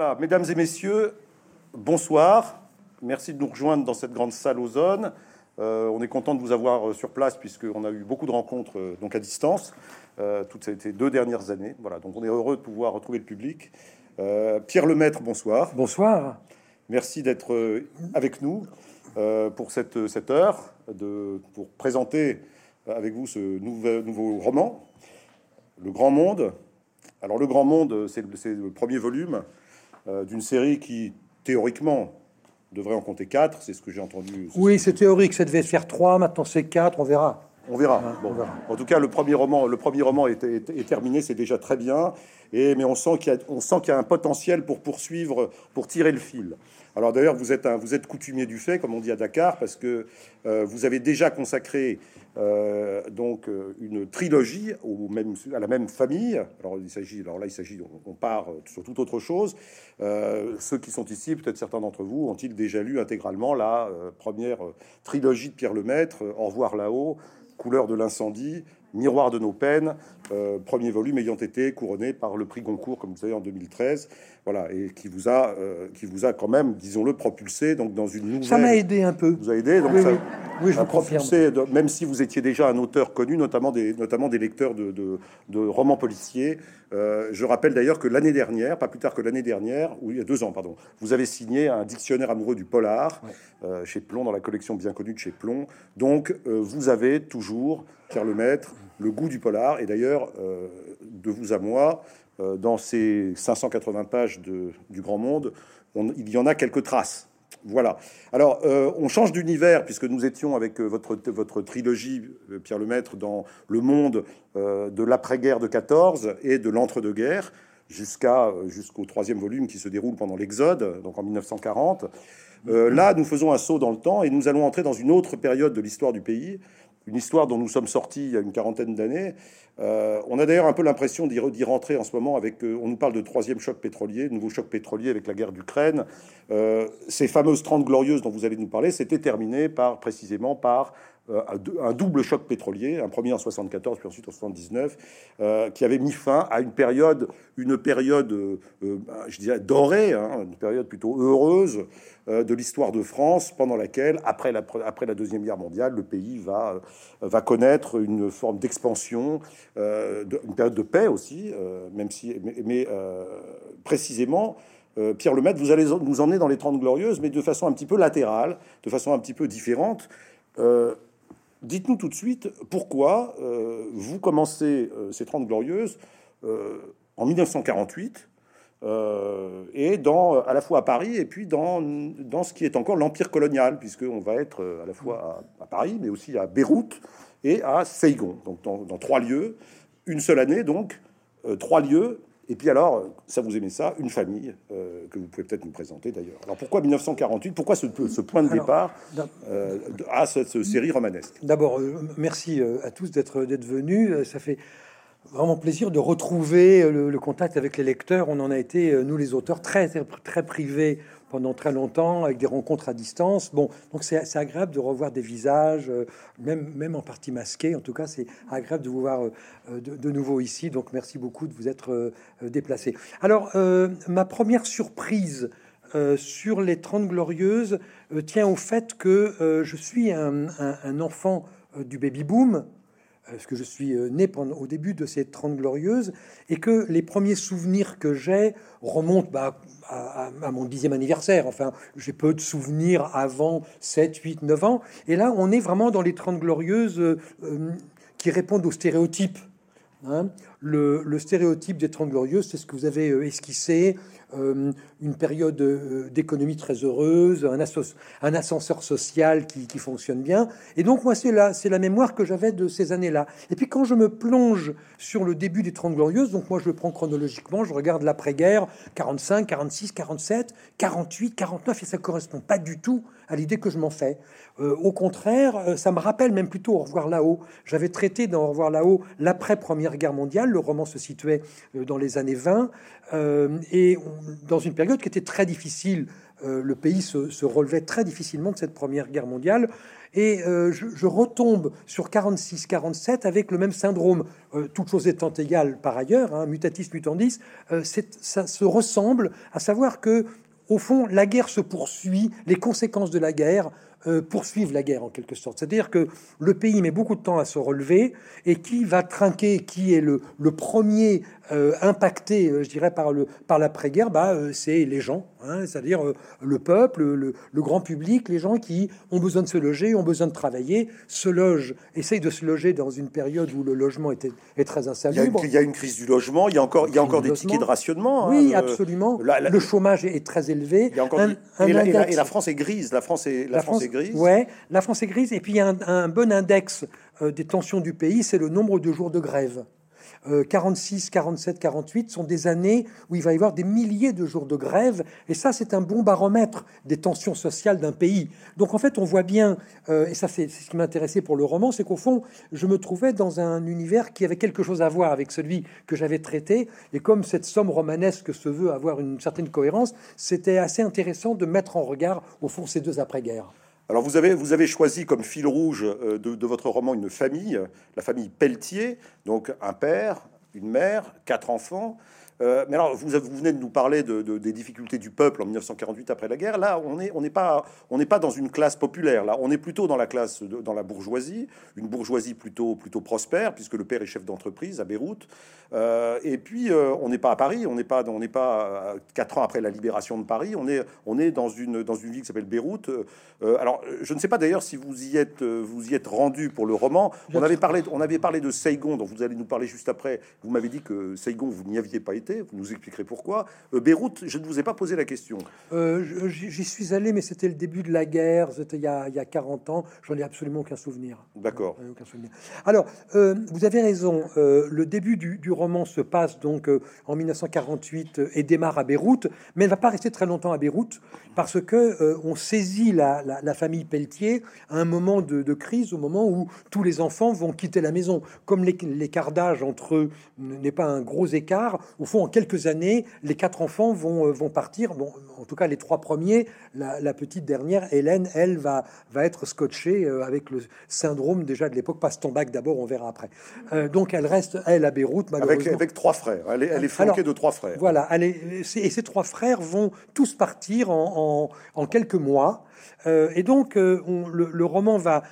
Voilà, mesdames et messieurs, bonsoir. Merci de nous rejoindre dans cette grande salle aux zones. Euh, on est content de vous avoir sur place puisqu'on a eu beaucoup de rencontres euh, donc à distance euh, toutes ces deux dernières années. Voilà, donc on est heureux de pouvoir retrouver le public. Euh, Pierre Lemaître, bonsoir. Bonsoir. Merci d'être euh, avec nous euh, pour cette, cette heure de, pour présenter avec vous ce nouveau, nouveau roman, Le Grand Monde. Alors le Grand Monde, c'est le, premier volume euh, d'une série qui théoriquement devrait en compter quatre. C'est ce que j'ai entendu. Oui, c'est théorique, ça devait faire trois, maintenant c'est quatre, on verra. On verra. Ouais, Bon, on verra. En tout cas, le premier roman, le premier roman est, est- est terminé, c'est déjà très bien. Et mais on sent qu'il y a, on sent qu'il y a un potentiel pour poursuivre, pour tirer le fil. Alors d'ailleurs, vous êtes vous êtes coutumier du fait, comme on dit à Dakar, parce que euh, vous avez déjà consacré euh, donc euh, une trilogie au même, à la même famille. Alors il s'agit, alors là, il s'agit, on, part sur toute autre chose. Ceux qui sont ici, peut-être certains d'entre vous, ont-ils déjà lu intégralement la première trilogie de Pierre Lemaître, Au revoir là-haut, Couleur de l'incendie, Miroir de nos peines, euh, premier volume ayant été couronné par le prix Goncourt, comme vous savez, en 2013, voilà, et qui vous a, euh, qui vous a quand même, disons-le, propulsé donc dans une nouvelle. Ça m'a aidé un peu. Vous a aidé, donc Oui, ça, oui. Oui, je a vous confirme. propulsé, de- même si vous étiez déjà un auteur connu, notamment des, notamment des lecteurs de, de- de romans policiers. Euh, je rappelle d'ailleurs que l'année dernière, pas plus tard que l'année dernière, ou il y a deux ans, pardon, vous avez signé un dictionnaire amoureux du polar chez Plomb, dans la collection bien connue de chez Plomb. Donc, vous avez toujours, Pierre Lemaître, le goût du polar. Et d'ailleurs, euh, de vous à moi, euh, dans ces 580 pages de, du Grand Monde, on- il y en a quelques traces. Voilà. Alors, euh, on change d'univers puisque nous étions avec votre, votre trilogie, Pierre Lemaître, dans le monde de l'après-guerre de 14 et de l'entre-deux-guerres jusqu'à jusqu'au troisième volume qui se déroule pendant l'Exode, donc en 1940. Euh, là, nous faisons un saut dans le temps et nous allons entrer dans une autre période de l'histoire du pays, une histoire dont nous sommes sortis il y a une quarantaine d'années. Euh, on a d'ailleurs un peu l'impression d'y re- d'y rentrer en ce moment avec. euh, on nous parle de troisième choc pétrolier, nouveau choc pétrolier avec la guerre d'Ukraine. Euh, ces fameuses 30 glorieuses dont vous allez nous parler, c'était terminé par précisément par un dou- un double choc pétrolier, un premier en 74 puis ensuite en 79, euh, qui avait mis fin à une période, une période, euh, euh, je dirais dorée, hein, une période plutôt heureuse euh, de l'histoire de France, pendant laquelle, après la, après la deuxième guerre mondiale, le pays va euh, va connaître une forme d'expansion, euh, de- une période de paix aussi, euh, même si, mais, mais, euh, précisément. euh, Pierre Lemaître, vous allez nous emmener dans les 30 glorieuses, mais de façon un petit peu latérale, de façon un petit peu différente. Dites-nous tout de suite pourquoi euh, vous commencez euh, ces 30 glorieuses euh, en 1948 euh, et dans, à la fois à Paris et puis dans, dans ce qui est encore l'empire colonial, puisqu'on va être à la fois à, Paris, mais aussi à Beyrouth et à Saigon, donc dans, dans trois lieux, une seule année, donc trois lieux. Et puis alors, ça vous aimez ça, une famille euh, que vous pouvez peut-être nous présenter d'ailleurs. Alors pourquoi 1948 Pourquoi ce, ce point de départ euh, à cette, cette série romanesque? D'abord, euh, merci euh, à tous d'être venus. Euh, Ça fait vraiment plaisir de retrouver euh, le, le contact avec les lecteurs. On en a été, euh, nous les auteurs, très, très, très privés pendant très longtemps, avec des rencontres à distance. Bon, donc c'est agréable de revoir des visages, euh, même, même en partie masqués. En tout cas, c'est agréable de vous voir euh, de, nouveau ici. Donc merci beaucoup de vous être euh, déplacés. Alors, ma première surprise sur les 30 Glorieuses tient au fait que je suis un, enfant du baby-boom, parce que je suis euh, né pendant, au début de ces 30 Glorieuses, et que les premiers souvenirs que j'ai remontent bah, à, mon dixième anniversaire. Enfin, j'ai peu de souvenirs avant 7, 8, 9 ans. Et là, on est vraiment dans les 30 Glorieuses euh, euh, qui répondent aux stéréotypes. Hein, le, stéréotype des Trente Glorieuses, c'est ce que vous avez euh, esquissé, euh, une période euh, d'économie très heureuse, un, un ascenseur social qui, fonctionne bien. Et donc, moi, c'est la, la mémoire que j'avais de ces années-là. Et puis, quand je me plonge sur le début des Trente Glorieuses, donc moi, je le prends chronologiquement, je regarde l'après-guerre, 45, 46, 47, 48, 49, et ça correspond pas du tout à l'idée que je m'en fais. Euh, au contraire, euh, ça me rappelle même plutôt Au revoir là-haut. J'avais traité dans Au revoir là-haut l'après-première guerre mondiale. Le roman se situait euh, dans les années 20 euh, et dans une période qui était très difficile. Le pays se, relevait très difficilement de cette première guerre mondiale. Et je, retombe sur 46-47 avec le même syndrome, toutes choses étant égales par ailleurs, hein, mutatis mutandis, ça se ressemble, à savoir que, au fond, la guerre se poursuit, les conséquences de la guerre euh, poursuivent la guerre en quelque sorte. C'est-à-dire que le pays met beaucoup de temps à se relever et qui va trinquer, qui est le, le premier euh, impacté, euh, je dirais, par, le, par l'après-guerre, bah, c'est les gens, hein, c'est-à-dire le peuple, le, le, grand public, les gens qui ont besoin de se loger, ont besoin de travailler, se logent, essayent de se loger dans une période où le logement était, est très insalubre. Il y, a une, crise du logement, il y a encore, il y a encore des tickets de rationnement. Oui, hein, absolument. le chômage est très élevé. et, la, France est grise, la France est, la, France est grise. Ouais, la France est grise. Et puis il y a un, bon index euh, des tensions du pays, c'est le nombre de jours de grève. 46, 47, 48 sont des années où il va y avoir des milliers de jours de grève, et ça c'est un bon baromètre des tensions sociales d'un pays. Donc en fait on voit bien, euh, et ça c'est ce qui m'intéressait pour le roman, c'est qu'au fond je me trouvais dans un univers qui avait quelque chose à voir avec celui que j'avais traité, et comme cette somme romanesque se veut avoir une certaine cohérence, c'était assez intéressant de mettre en regard au fond ces deux après-guerres. Alors vous avez, choisi comme fil rouge euh, de, votre roman une famille, la famille Pelletier, donc un père, une mère, quatre enfants. Euh, mais alors, vous, vous, venez de nous parler de, des difficultés du peuple en 1948 après la guerre. Là, on n'est on n'est pas, on n'est pas dans une classe populaire. Là, on est plutôt dans la classe, dans la bourgeoisie, une bourgeoisie plutôt, plutôt prospère, puisque le père est chef d'entreprise à Beyrouth. Euh, et puis, euh, on n'est pas à Paris. On n'est pas, on n'est pas quatre ans après la libération de Paris. On est, on est dans une, dans une ville qui s'appelle Beyrouth. alors, je ne sais pas d'ailleurs si vous y êtes, vous y êtes rendu pour le roman. On avait parlé, on avait parlé de Saigon, dont vous allez nous parler juste après. Vous m'avez dit que Saigon, vous n'y aviez pas été vous nous expliquerez pourquoi. Euh, Beyrouth, je ne vous ai pas posé la question. Euh, j'y suis allé, mais c'était le début de la guerre, c'était il, y a 40 ans, j'en ai absolument aucun souvenir. D'accord. Alors, euh, vous avez raison, le début du, roman se passe donc en 1948 et démarre à Beyrouth, mais ne va pas rester très longtemps à Beyrouth, parce que on saisit la, famille Pelletier à un moment de, crise, au moment où tous les enfants vont quitter la maison. Comme l'écart d'âge entre eux n'est pas un gros écart, au fond, en quelques années, les quatre enfants vont, euh, vont partir. Bon, en tout cas, les trois premiers. La, petite dernière, Hélène, elle, va, va être scotchée euh, avec le syndrome déjà de l'époque. Passe ton bac d'abord, on verra après. Euh, donc, elle reste, elle, à Beyrouth, malheureusement. Avec, avec trois frères. Elle est, elle est flanquée de trois frères. Voilà. Elle est, et ces trois frères vont tous partir en, en, en quelques mois. Euh, et donc, euh, le, roman va,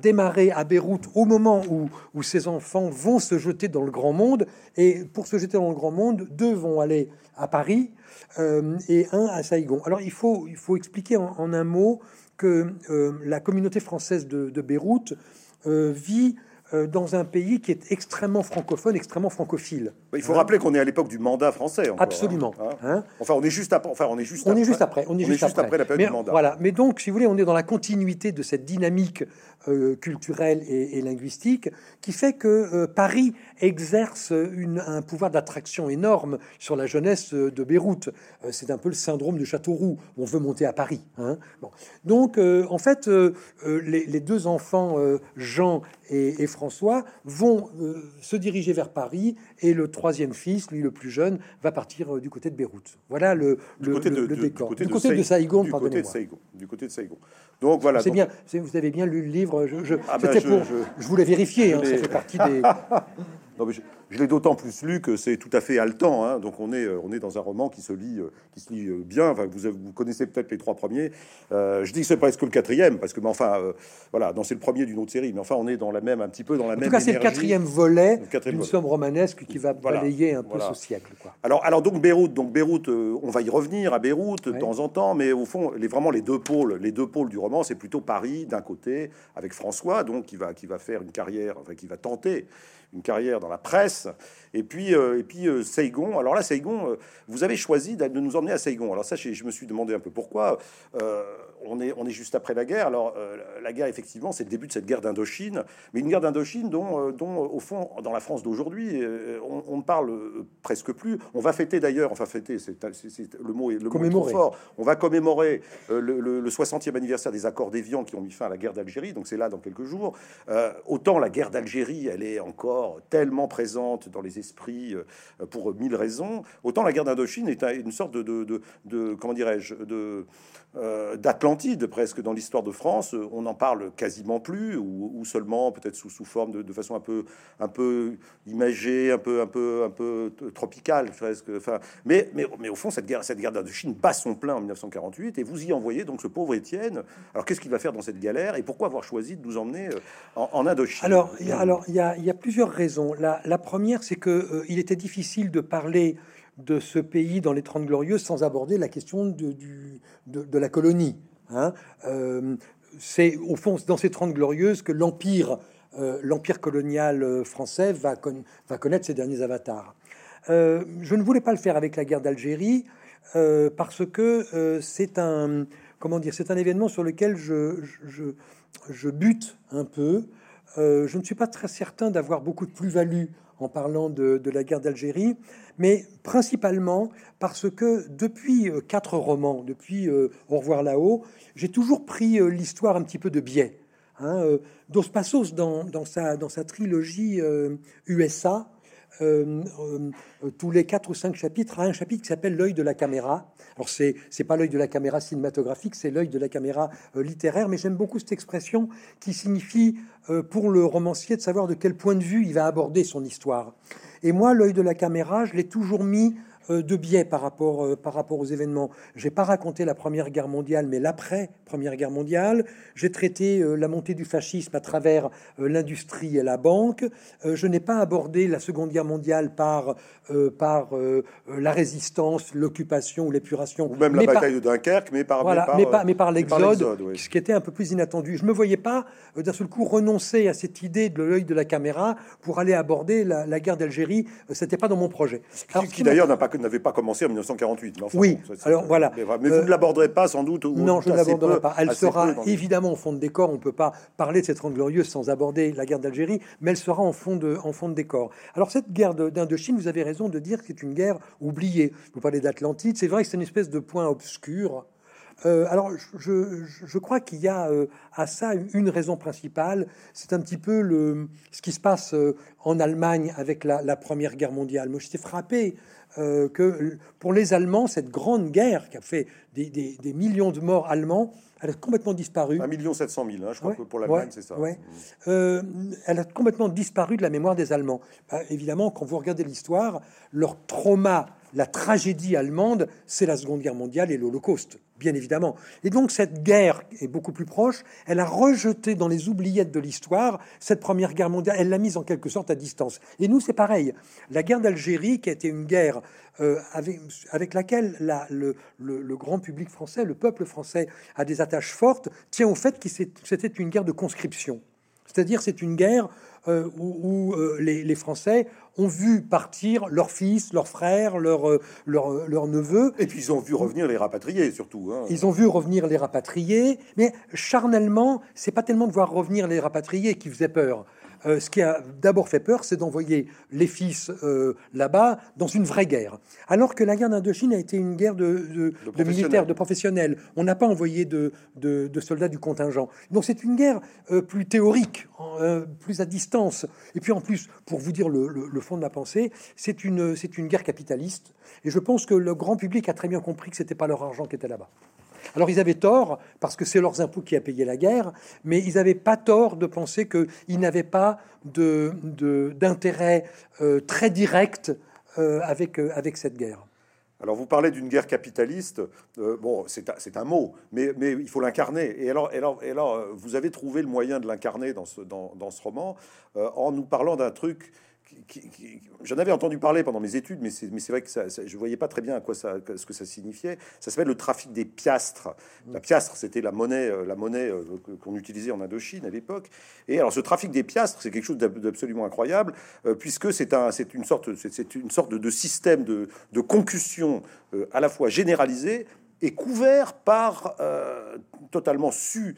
démarrer à Beyrouth au moment où, où ces enfants vont se jeter dans le grand monde. Et pour se jeter dans le grand monde, deux vont aller à Paris euh, et un à Saïgon. Alors, il faut, expliquer en, un mot que la communauté française de, de Beyrouth vit dans un pays qui est extrêmement francophone, extrêmement francophile. Il faut rappeler qu'on est à l'époque du mandat français. Hein. Absolument. Hein. Hein. enfin, on est juste après. Enfin, on est juste. On après. est juste après. On est, juste, après. la période du mandat. Voilà. Mais donc, si vous voulez, on est dans la continuité de cette dynamique euh, culturelle et, linguistique qui fait que euh, Paris exerce une, un pouvoir d'attraction énorme sur la jeunesse de Beyrouth. C'est un peu le syndrome de Châteauroux. On veut monter à Paris. Bon. Donc, en fait, les, les, deux enfants, Jean et, François vont euh, se diriger vers Paris et le troisième fils, lui le plus jeune, va partir euh, du côté de Beyrouth. Voilà le, le, côté de, décor. Du côté, de, Saïgon, du côté de Saïgon, du côté de Saïgon. Donc voilà. C'est bien. Vous avez bien lu le livre. Je, je, ah ben, pour, je, voulais vérifier. Hein, ça fait partie des. non, mais je l'ai d'autant plus lu que c'est tout à fait haletant. Hein. Donc on est, euh, on est dans un roman qui se lit, euh, qui se lit euh, bien. Enfin, vous, vous connaissez peut-être les trois premiers. je dis que c'est presque le quatrième parce que, mais enfin, voilà, c'est le premier d'une autre série. Mais enfin, on est dans la même, un petit peu dans la même. En tout cas, c'est le quatrième volet d'une somme romanesque qui va balayer un peu ce siècle. Quoi. Alors, alors donc Beyrouth, donc Beyrouth, on va y revenir à Beyrouth de temps en temps, mais au fond, les vraiment les deux pôles, les deux pôles du roman, c'est plutôt Paris d'un côté avec François, donc qui va qui va faire une carrière, enfin qui va tenter une carrière dans la presse. Et puis, euh, et puis euh, Saigon. Alors là, Saigon, euh, vous avez choisi de nous emmener à Saigon. Alors ça, je, me suis demandé un peu pourquoi. On, est, on est juste après la guerre. Alors la guerre, effectivement, c'est le début de cette guerre d'Indochine, mais une guerre d'Indochine dont, dont, au fond, dans la France d'aujourd'hui, on, ne parle presque plus. On va fêter d'ailleurs, enfin fêter, c'est le mot est le mot fort. On va commémorer le, 60e anniversaire des accords d'Évian qui ont mis fin à la guerre d'Algérie. Donc c'est là dans quelques jours. autant la guerre d'Algérie, elle est encore tellement présentes dans les esprits pour mille raisons, autant la guerre d'Indochine est une sorte de, de, de comment dirais-je, de euh, d'Atlantide presque dans l'histoire de France. On n'en parle quasiment plus, ou, seulement peut-être sous, sous forme de, façon un peu, un peu imagée, un peu, un peu, un peu tropicale presque. Enfin, mais, mais, mais au fond, cette guerre, cette guerre d'Indochine bat son plein en 1948, et vous y envoyez donc ce pauvre Étienne. Alors qu'est-ce qu'il va faire dans cette galère, et pourquoi avoir choisi de nous emmener euh, en, Indochine? Alors, il y a, alors il y, a, il y a plusieurs raisons. La, la première, c'est que euh, il était difficile de parler de ce pays dans les Trente Glorieuses sans aborder la question de, du, de, la colonie. Hein. Euh, c'est au fond dans ces Trente Glorieuses que l'empire euh, l'empire colonial euh, français va, va, connaître ses derniers avatars. je ne voulais pas le faire avec la guerre d'Algérie parce que c'est un comment dire c'est un événement sur lequel je, je, je bute un peu. je ne suis pas très certain d'avoir beaucoup de plus-value en parlant de, la guerre d'Algérie, mais principalement parce que depuis euh, quatre romans, depuis euh, Au revoir là-haut, j'ai toujours pris euh, l'histoire un petit peu de biais. Hein, Dos Passos, dans, dans, sa, dans sa trilogie USA, euh, euh, tous les quatre ou cinq chapitres, a un chapitre qui s'appelle l'œil de la caméra. Alors c'est c'est pas l'œil de la caméra cinématographique, c'est l'œil de la caméra euh, littéraire, mais j'aime beaucoup cette expression qui signifie pour le romancier de savoir de quel point de vue il va aborder son histoire. Et moi, l'œil de la caméra, je l'ai toujours mis euh, de biais par rapport, euh, par rapport aux événements. J'ai pas raconté la Première Guerre mondiale, mais l'après Première Guerre mondiale. J'ai traité euh, la montée du fascisme à travers l'industrie et la banque. je n'ai pas abordé la Seconde Guerre mondiale par, par la résistance, l'occupation ou l'épuration. Ou même la bataille de Dunkerque, mais par, voilà, mais par, mais par, l'exode, ce qui était un peu plus inattendu. Je me voyais pas d'un seul coup renoncer à cette idée de l'œil de la caméra pour aller aborder la, guerre d'Algérie. C'était pas dans mon projet. Alors, qui, d'ailleurs n'a pas n'avait pas commencé en 1948. oui, alors voilà. Mais, vous ne l'aborderez pas sans doute. non, je ne l'aborderai pas. Elle sera évidemment en fond de décor. On ne peut pas parler de cette Trente Glorieuse sans aborder la guerre d'Algérie, mais elle sera en fond de, en fond de décor. Alors cette guerre d'Indochine, vous avez raison de dire que c'est une guerre oubliée. Vous parlez d'Atlantide, c'est vrai que c'est une espèce de point obscur. Euh, alors, je, je, crois qu'il y a euh, à ça une raison principale. C'est un petit peu le, ce qui se passe euh, en Allemagne avec la, la Première Guerre mondiale. Moi, j'étais frappé euh, que pour les Allemands, cette grande guerre qui a fait des, millions de morts allemands, elle a complètement disparu. 1 million 700 000, hein, je crois que pour l'Allemagne, c'est ça. Euh, elle a complètement disparu de la mémoire des Allemands. Bah, évidemment, quand vous regardez l'histoire, leur trauma la tragédie allemande, c'est la Seconde Guerre mondiale et l'Holocauste, bien évidemment. Et donc cette guerre est beaucoup plus proche. Elle a rejeté dans les oubliettes de l'histoire cette Première Guerre mondiale. Elle l'a mise en quelque sorte à distance. Et nous, c'est pareil. La guerre d'Algérie, qui a été une guerre euh, avec, laquelle le, le, grand public français, le peuple français, a des attaches fortes, tient au fait que c'était une guerre de conscription. C'est-à-dire, c'est une guerre euh, où, euh, les, Français ont vu partir leurs fils, leurs frères, leurs euh, leur, neveux. Et puis ils ont vu revenir les rapatriés, surtout. Hein. Ils ont vu revenir les rapatriés, mais charnellement, c'est pas tellement de voir revenir les rapatriés qui faisait peur. Euh, ce qui a d'abord fait peur, c'est d'envoyer les fils euh, là-bas dans une vraie guerre. Alors que la guerre d'Indochine a été une guerre de, militaires, de professionnels. On n'a pas envoyé de, soldats du contingent. Donc c'est une guerre euh, plus théorique, plus à distance. Et puis en plus, pour vous dire le, fond de ma pensée, c'est une, c'est une guerre capitaliste. Et je pense que le grand public a très bien compris que c'était pas leur argent qui était là-bas. Alors ils avaient tort, parce que c'est leurs impôts qui a payé la guerre, mais ils n'avaient pas tort de penser qu'ils n'avaient pas d'intérêt euh, très direct euh, avec, euh, avec cette guerre. Alors vous parlez d'une guerre capitaliste, bon c'est un, mot, mais, il faut l'incarner. Et alors, vous avez trouvé le moyen de l'incarner dans ce, dans ce roman en nous parlant d'un truc J'en avais entendu parler pendant mes études, mais c'est vrai que ça, je voyais pas très bien à quoi ça, ce que ça signifiait. Ça s'appelle le trafic des piastres. La piastre, c'était la monnaie, euh, la monnaie euh, qu'on utilisait en Indochine à l'époque. Et alors, ce trafic des piastres, c'est quelque chose d'absolument incroyable, euh, puisque c'est un, c'est une sorte, c'est une sorte de, système de, de concussion à la fois généralisé et couvert par totalement su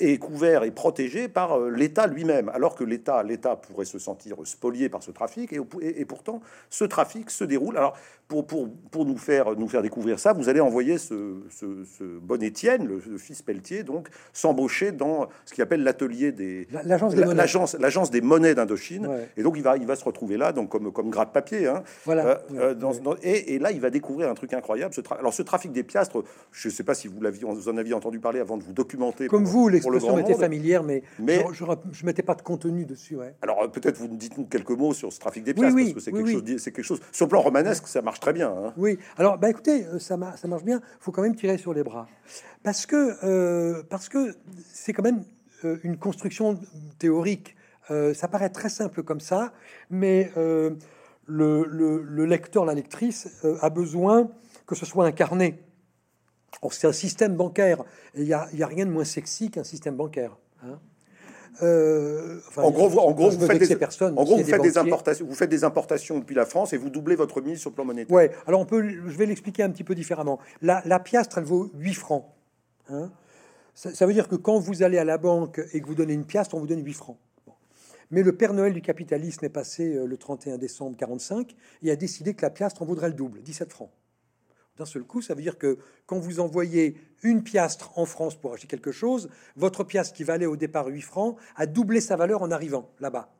est couvert et protégé par euh, l'État lui-même, alors que l'État, l'État pourrait se sentir spolié par ce trafic, et, et, pourtant ce trafic se déroule. Alors pour, pour, pour, nous faire nous faire découvrir ça, vous allez envoyer ce, ce, bon Étienne, le, fils Pelletier, donc s'embaucher dans ce qu'il appelle l'atelier des l'agence des, l'agence des monnaies d'Indochine, et donc il va il va se retrouver là, donc comme comme gratte papier, hein, voilà. Euh, et, et, là il va découvrir un truc incroyable. Ce alors ce trafic des piastres, je ne sais pas si vous l'aviez vous en aviez entendu parler avant de vous documenter. Comme vous l'expression était familière, mais, mais je ne mettais pas de contenu dessus. Ouais. Alors euh, peut-être vous dites-nous quelques mots sur ce trafic des pièces, parce que c'est quelque, chose, c'est quelque chose. Sur le plan romanesque, ça marche très bien. Hein. Oui. Alors, bah, écoutez, euh, ça, ça marche bien. Il faut quand même tirer sur les bras, parce que euh, c'est quand même une construction théorique. ça paraît très simple comme ça, mais le, le, le, lecteur, la lectrice a besoin que ce soit incarné c'est un système bancaire. Il n'y a, a, rien de moins sexy qu'un système bancaire. Hein. Euh, en gros, vous, en gros, vous faites, des, personnes, en gros, vous faites des, importations, vous faites des importations depuis la France et vous doublez votre mise sur le plan monétaire. Ouais. Alors on peut, je vais l'expliquer un petit peu différemment. La, la, piastre, elle vaut 8 francs. Hein. ça, veut dire que quand vous allez à la banque et que vous donnez une piastre, on vous donne 8 francs. Mais le Père Noël du capitalisme est passé euh, le 31 décembre 45 et a décidé que la piastre en vaudrait le double, 17 francs d'un seul coup. Ça veut dire que quand vous envoyez une piastre en France pour acheter quelque chose, votre piastre qui valait au départ 8 francs a doublé sa valeur en arrivant là-bas.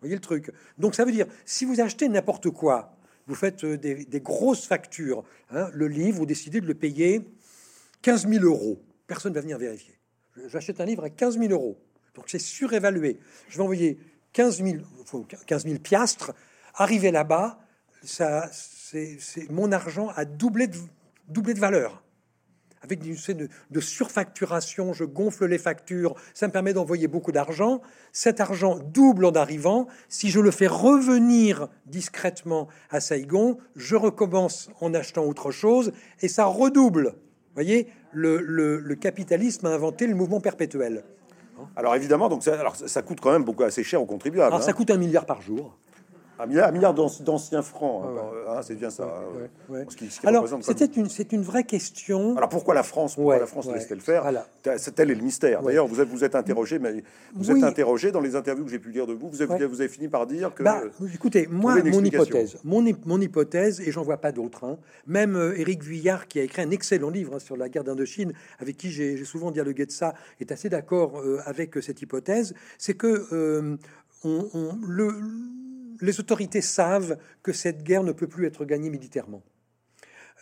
Voyez le truc? Donc ça veut dire, si vous achetez n'importe quoi, vous faites euh, des, grosses factures, hein, le livre, vous décidez de le payer 15 000 euros. Personne ne va venir vérifier. J'achète un livre à 15 000 euros. Donc c'est surévalué. Je vais envoyer 15 000, 15 000 piastres. Arriver là-bas, ça, c'est mon argent a doublé de, doublé de valeur. Avec une de, de surfacturation, je gonfle les factures, ça me permet d'envoyer beaucoup d'argent. Cet argent double en arrivant. Si je le fais revenir discrètement à Saigon, je recommence en achetant autre chose et ça redouble. Vous voyez, le, le, capitalisme a inventé le mouvement perpétuel. Alors évidemment, donc ça, alors ça coûte quand même beaucoup assez cher aux contribuables. Alors ça hein. coûte un milliard par jour. Un milliard, d'anciens francs, hein, c'est bien ça. Hein, Alors, c'était une, c'est une vraie question. Alors pourquoi la France, pourquoi la France laisse-t-elle faire C'est tel est le mystère. D'ailleurs, vous êtes, vous êtes interrogé, mais vous êtes interrogé dans les interviews que j'ai pu lire de vous. Vous avez, vous avez fini par dire que. Bah, écoutez, moi, mon hypothèse, mon, mon, hypothèse, et j'en vois pas d'autres. Hein. Même euh, Éric Vuillard, qui a écrit un excellent livre sur la guerre d'Indochine, avec qui j'ai souvent dialogué de ça, est assez d'accord euh, avec cette hypothèse. C'est que euh, on, on, le les autorités savent que cette guerre ne peut plus être gagnée militairement.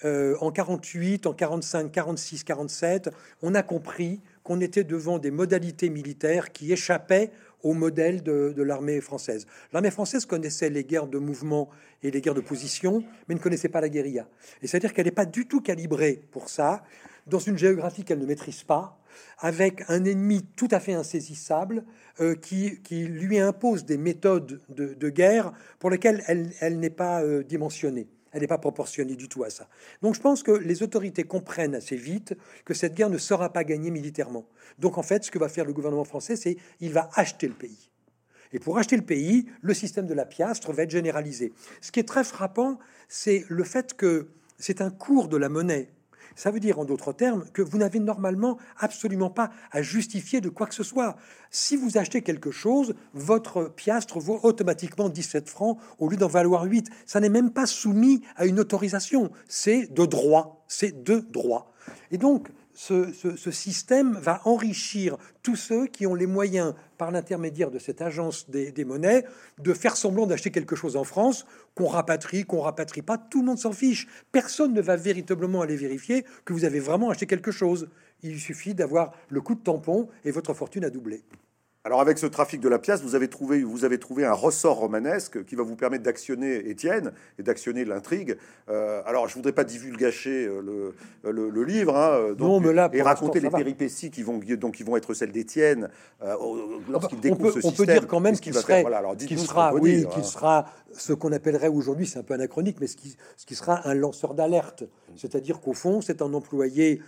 Euh, en 48, en 45, 46, 47, on a compris qu'on était devant des modalités militaires qui échappaient au modèle de, de l'armée française. L'armée française connaissait les guerres de mouvement et les guerres de position, mais ne connaissait pas la guérilla. Et c'est-à-dire qu'elle n'est pas du tout calibrée pour ça, dans une géographie qu'elle ne maîtrise pas, avec un ennemi tout à fait insaisissable euh, qui, qui, lui impose des méthodes de, guerre pour lesquelles elle, elle n'est pas euh, dimensionnée. Elle n'est pas proportionnée du tout à ça. Donc je pense que les autorités comprennent assez vite que cette guerre ne sera pas gagnée militairement. Donc en fait, ce que va faire le gouvernement français, c'est il va acheter le pays. Et pour acheter le pays, le système de la piastre va être généralisé. Ce qui est très frappant, c'est le fait que c'est un cours de la monnaie ça veut dire, en d'autres termes, que vous n'avez normalement absolument pas à justifier de quoi que ce soit. Si vous achetez quelque chose, votre piastre vaut automatiquement 17 francs au lieu d'en valoir 8. Ça n'est même pas soumis à une autorisation. C'est de droit. C'est de droit. Et donc, ce, système va enrichir tous ceux qui ont les moyens, par l'intermédiaire de cette agence des, monnaies, de faire semblant d'acheter quelque chose en France, qu'on rapatrie, qu'on rapatrie pas, tout le monde s'en fiche. Personne ne va véritablement aller vérifier que vous avez vraiment acheté quelque chose. Il suffit d'avoir le coup de tampon et votre fortune a doublé. Alors avec ce trafic de la pièce, vous avez trouvé, vous avez trouvé un ressort romanesque qui va vous permettre d'actionner Étienne et d'actionner l'intrigue. Euh, alors je voudrais pas divulgacher euh, le, le, livre, hein, donc, et raconter les péripéties qui vont donc qui vont être celles d'Étienne euh, lorsqu'il découvre ce on système. peut dire quand même qu'il serait, voilà, alors qu'il sera, oui, qu'il hein. sera ce qu'on appellerait aujourd'hui, c'est un peu anachronique, mais ce qui, ce qui sera un lanceur d'alerte. C'est-à-dire qu'au fond, c'est un employé,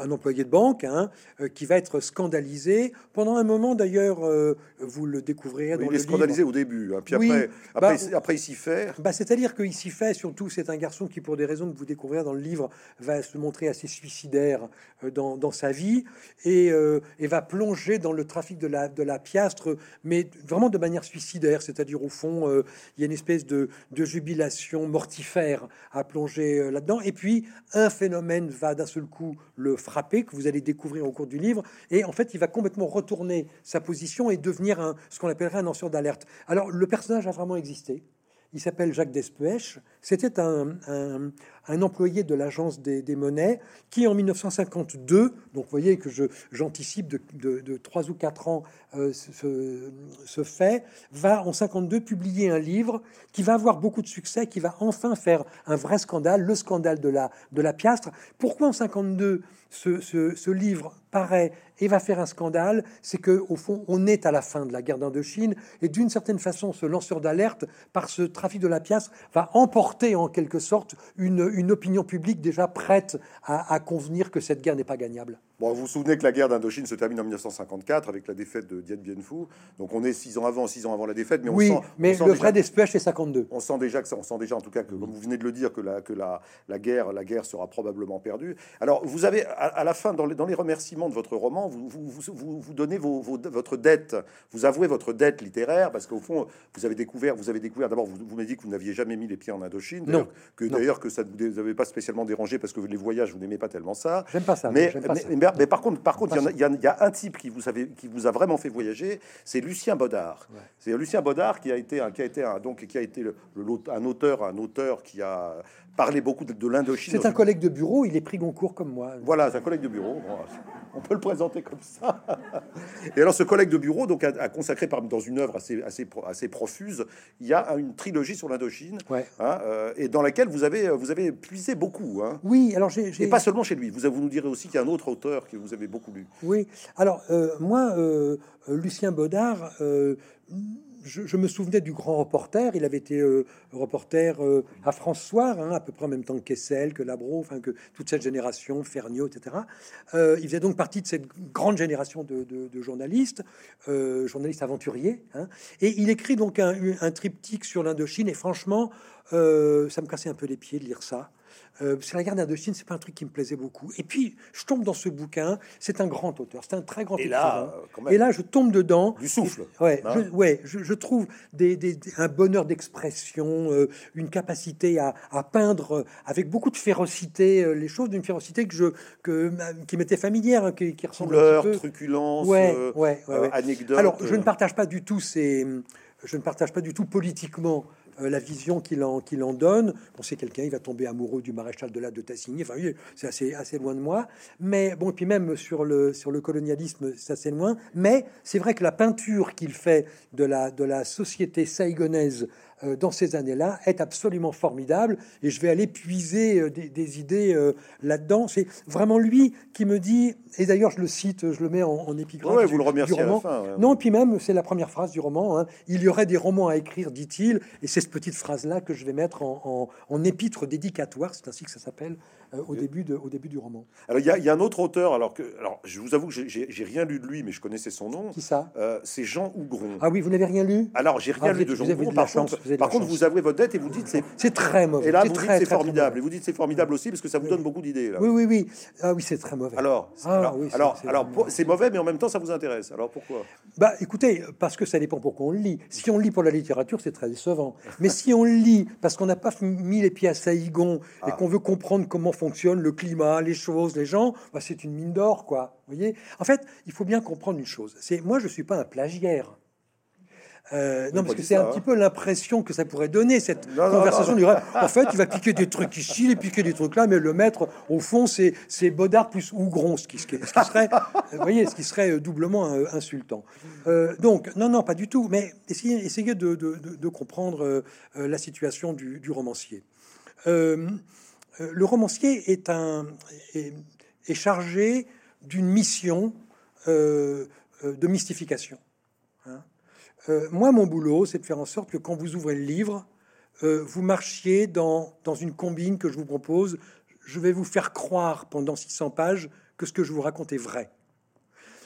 un employé de banque hein, qui va être scandalisé pendant un moment d'ailleurs euh, vous le découvrirez Oui, dans il est le scandalisé livre. au début, hein, puis Oui, après, bah, après, il- après, il s'y fait. Bah, C'est-à-dire qu'il s'y fait, surtout, c'est un garçon qui, pour des raisons que vous découvrirez dans le livre, va se montrer assez suicidaire euh, dans, dans sa vie et, euh, et va plonger dans le trafic de la, de la piastre, mais vraiment de manière suicidaire. C'est-à-dire, au fond, euh, il y a une espèce de, jubilation mortifère à plonger euh, là-dedans. Et puis, un phénomène va d'un seul coup le frapper, que vous allez découvrir au cours du livre. Et en fait, il va complètement retourner sa position et devenir ce qu'on appellerait un lanceur d'alerte. Alors, le personnage a vraiment existé. Il s'appelle Jacques Despech. C'était un, employé de l'agence des, monnaies qui, en 1952, donc vous voyez que j'anticipe de, de, de 3 ou 4 ans euh, ce, fait, va en 52 publier un livre qui va avoir beaucoup de succès, qui va enfin faire un vrai scandale, le scandale de la, de la piastre. Pourquoi en 52 ce, ce- ce livre paraît et va faire un scandale, c'est que au fond, on est à la fin de la guerre d'Indochine et d'une certaine façon, ce lanceur d'alerte, par ce trafic de la pièce, va emporter en quelque sorte une, opinion publique déjà prête à convenir que cette guerre n'est pas gagnable. Bon, vous vous souvenez que la guerre d'Indochine se termine en 1954 avec la défaite de Dien Bien Phu. Donc on est six ans avant, six ans avant la défaite, mais on oui, sent, mais on sent le déjà- vrai DSPH c'est 52. on sent déjà que ça, on sent déjà en tout cas que, comme vous venez de le dire, que la, que la, la guerre, la guerre sera probablement perdue. Alors, vous avez à, à la fin, dans les, dans les remerciements de votre roman, vous, vous, vous, vous- vous donnez vos, vos- votre dette, vous avouez votre dette littéraire, parce qu'au fond, vous avez découvert, vous avez découvert. D'abord, vous, vous m'avez dit que vous n'aviez jamais mis les pieds en Indochine, Non. que d'ailleurs que ça ne vous avait pas spécialement dérangé parce que les voyages, vous n'aimez pas tellement ça. J'aime pas ça. Mais, pas mais, ça. mais- mais par contre, par contre, il y, a- y y un type qui vous, avez, qui vous a vraiment fait voyager, c'est Lucien Bodard. Ouais. C'est Lucien Bodard qui a été un, qui a été un, donc qui a été le- le- un auteur, un auteur qui a parlé beaucoup de, de l'Indochine. C'est un collègue de bureau, il est pris Goncourt comme moi. Voilà, c'est un collègue de bureau. On peut le présenter comme ça. Et alors, ce collègue de bureau donc a, a consacré dans une œuvre assez, assez, assez profuse, il y a une trilogie sur l'Indochine, Ouais. hein, euh, et dans laquelle vous avez, vous avez puisé beaucoup. Hein. Oui, alors j'ai. Et pas seulement chez lui. Vous, vous nous direz aussi qu'il y a un autre auteur que vous avez beaucoup lu. Oui, alors euh, moi, euh, Lucien Baudard, je, me souvenais du grand reporter. Il avait été euh, reporter euh, à France Soir, hein, à peu près en même temps que Kessel, que Labro, enfin que toute cette génération, Ferniaud, etc. Euh, il faisait donc partie de cette grande génération de, journalistes, journalistes aventuriers. hein. et il écrit donc un, un triptyque sur l'Indochine. Et franchement, ça me cassait un peu les pieds de lire ça. Euh, que la guerre d'Indochine, c'est pas un truc qui me plaisait beaucoup. Et puis, je tombe dans ce bouquin. C'est un grand auteur, c'est un très grand Et écrivain. là, euh, quand même, Et là, je tombe dedans. du souffle. Ouais, Hein je, ouais, je, je trouve des, un bonheur d'expression, euh, une capacité à, à peindre avec beaucoup de férocité euh, les choses, d'une férocité que je, que, qui m'était familière, hein, qui, qui ressemble un Couleur, petit peu. truculence, Ouais, ouais, ouais, anecdote. Alors, je ne partage pas du tout ces, je ne partage pas du tout politiquement la vision qu'il en, donne. Bon, c'est quelqu'un, il va tomber amoureux du maréchal de la de Tassigny. Enfin, c'est assez, assez loin de moi. Mais bon, et puis même sur le, sur le colonialisme, c'est assez loin. Mais c'est vrai que la peinture qu'il fait de la, de la société saïgonaise euh, dans ces années-là est absolument formidable. Et je vais aller puiser euh, des, des idées euh, là-dedans. C'est vraiment lui qui me dit, et d'ailleurs je le cite, je le mets en, en. Ouais, du- vous le remerciez à la roman. fin. ouais. Non, puis même, c'est la première phrase du roman. hein. Il y aurait des romans à écrire, dit-il. Et c'est cette petite phrase-là que je vais mettre en, en- en épître dédicatoire, c'est ainsi que ça s'appelle, euh, au, début de, au début du roman. Alors, il y, y a un autre auteur, alors que, alors, je vous avoue que j'ai- rien lu de lui, mais je connaissais son nom. Qui ça? Euh, c'est Jean Hougron. Ah oui, vous n'avez rien lu? Alors, j'ai rien Ah, lu de Jean Hougron. Par chance, contre, vous par contre, vous avouez votre dette et vous dites c'est. C'est très mauvais. Et là, vous très, dites c'est formidable. Et vous dites c'est formidable aussi parce que ça vous donne beaucoup d'idées. Oui, oui, oui. Ah oui, c'est très mauvais. Alors, Ah, alors, oui, alors, c'est mauvais, mais en même temps, ça vous intéresse. Alors pourquoi? Bah, écoutez, parce que ça dépend pourquoi on le lit. Si on lit pour la littérature, c'est très décevant. Mais si on lit parce qu'on n'a pas mis les pieds à Saïgon et Ah. qu'on veut comprendre comment fonctionne le climat, les choses, les gens, bah, c'est une mine d'or, quoi. Vous voyez En fait, il faut bien comprendre une chose. C'est moi, je suis pas un plagiaire. Euh, non, parce que c'est un hein. petit peu l'impression que ça pourrait donner cette Non, conversation. non. du rêve. En fait, il va piquer des trucs ici, il va piquer des trucs là, mais le maître, au fond, c'est c'est Bodard plus Hougron, ce qui, ce qui, serait, vous voyez, ce qui serait euh, doublement euh, insultant. Euh, donc, non, non, pas du tout. Mais essayez, essayez de, de- de- de comprendre la situation du, du romancier. Euh, le romancier est, chargé d'une mission euh, euh, de mystification. hein. Euh, moi, mon boulot, c'est de faire en sorte que quand vous ouvrez le livre, euh, vous marchiez dans, dans une combine que je vous propose. Je vais vous faire croire pendant 600 pages que ce que je vous raconte est vrai.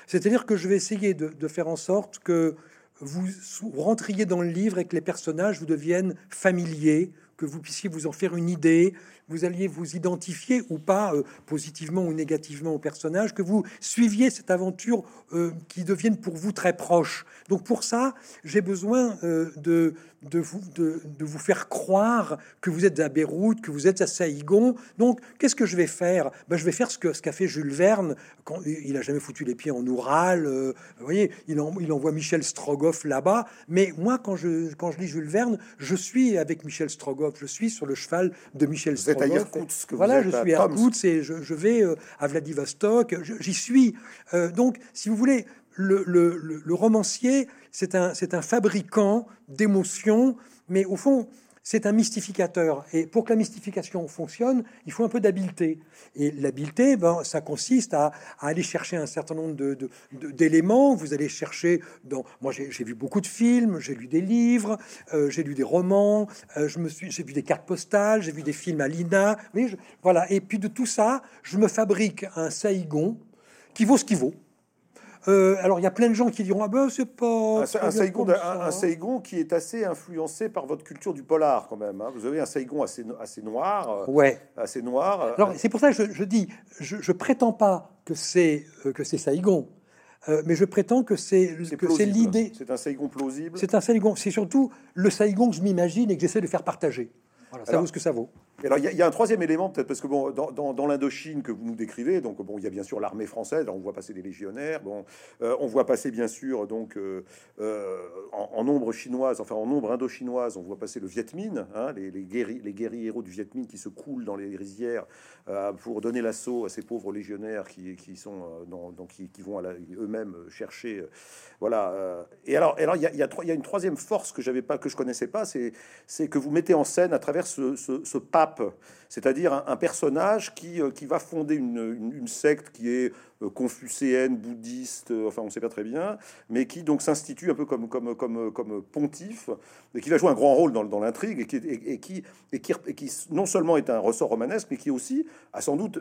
C'est-à-dire que je vais essayer de, de faire en sorte que vous rentriez dans le livre et que les personnages vous deviennent familiers, que vous puissiez vous en faire une idée, vous alliez vous identifier ou pas, euh, positivement ou négativement au personnage, que vous suiviez cette aventure euh, qui devienne pour vous très proche. Donc pour ça, j'ai besoin euh, de, de, vous, de, vous faire croire que vous êtes à Beyrouth, que vous êtes à Saïgon. Donc qu'est-ce que je vais faire? Ben, Je vais faire ce qu'a ce qu'a fait Jules Verne quand il a jamais foutu les pieds en Oural. vous voyez, il, il envoie Michel Strogoff là-bas. Mais moi, quand je, quand je lis Jules Verne, je suis avec Michel Strogoff, je suis sur le cheval de Michel Strogoff voilà, je suis à Irkoutsk et je, vais euh, à Vladivostok. J'y suis. Euh, donc, si vous voulez, le, le romancier, c'est un, un fabricant d'émotions, mais au fond, c'est un mystificateur. Et pour que la mystification fonctionne, il faut un peu d'habileté. Et l'habileté, ben, ça consiste à, aller chercher un certain nombre d'éléments. Vous allez chercher dans. Moi, j'ai vu beaucoup de films, j'ai lu des livres, euh, j'ai lu des romans, euh, je me suis, j'ai vu des cartes postales, j'ai vu des films à l'INA. voilà. Et puis de tout ça, je me fabrique un saïgon qui vaut ce qu'il vaut. Euh, alors, il y a plein de gens qui diront Ah ben, c'est pas. Un, un, Saigon, qui est assez influencé par votre culture du polar, quand même. Hein. Vous avez un Saigon assez, assez noir. Euh, ouais. Assez noir. Euh, alors, c'est pour ça que je, dis je, je, prétends pas que c'est que c'est Saigon. mais je prétends que c'est que c'est l'idée. C'est un Saigon plausible. C'est un Saigon. C'est surtout le Saigon que je m'imagine et que j'essaie de faire partager. Voilà, ça vaut ce que ça vaut alors, il y, a un troisième élément, peut-être, parce que bon, dans, l'Indochine que vous nous décrivez, donc bon, il y a bien sûr l'armée française, on voit passer des légionnaires, bon, euh, on voit passer bien sûr donc euh, euh, en, nombre chinoise, enfin en nombre indo-chinoise, on voit passer le Viet Minh, hein, les, les, guéris, les guerriers héros du Viet Minh qui se coulent dans les rizières pour donner l'assaut à ces pauvres légionnaires qui, sont donc qui, qui, vont eux-mêmes chercher, voilà. et alors, alors il y a, il y a une troisième force que j'avais pas, que je connaissais pas, c'est c'est que vous mettez en scène à travers ce, ce, ce pape pape c'est-à-dire un, personnage qui, euh, qui va fonder une, secte qui est euh, confucéenne, bouddhiste, euh, enfin on ne sait pas très bien, mais qui donc s'institue un peu comme, comme, comme, comme pontife, et qui va jouer un grand rôle dans, l'intrigue, et qui, et, qui, et, qui, non seulement est un ressort romanesque, mais qui aussi a sans doute,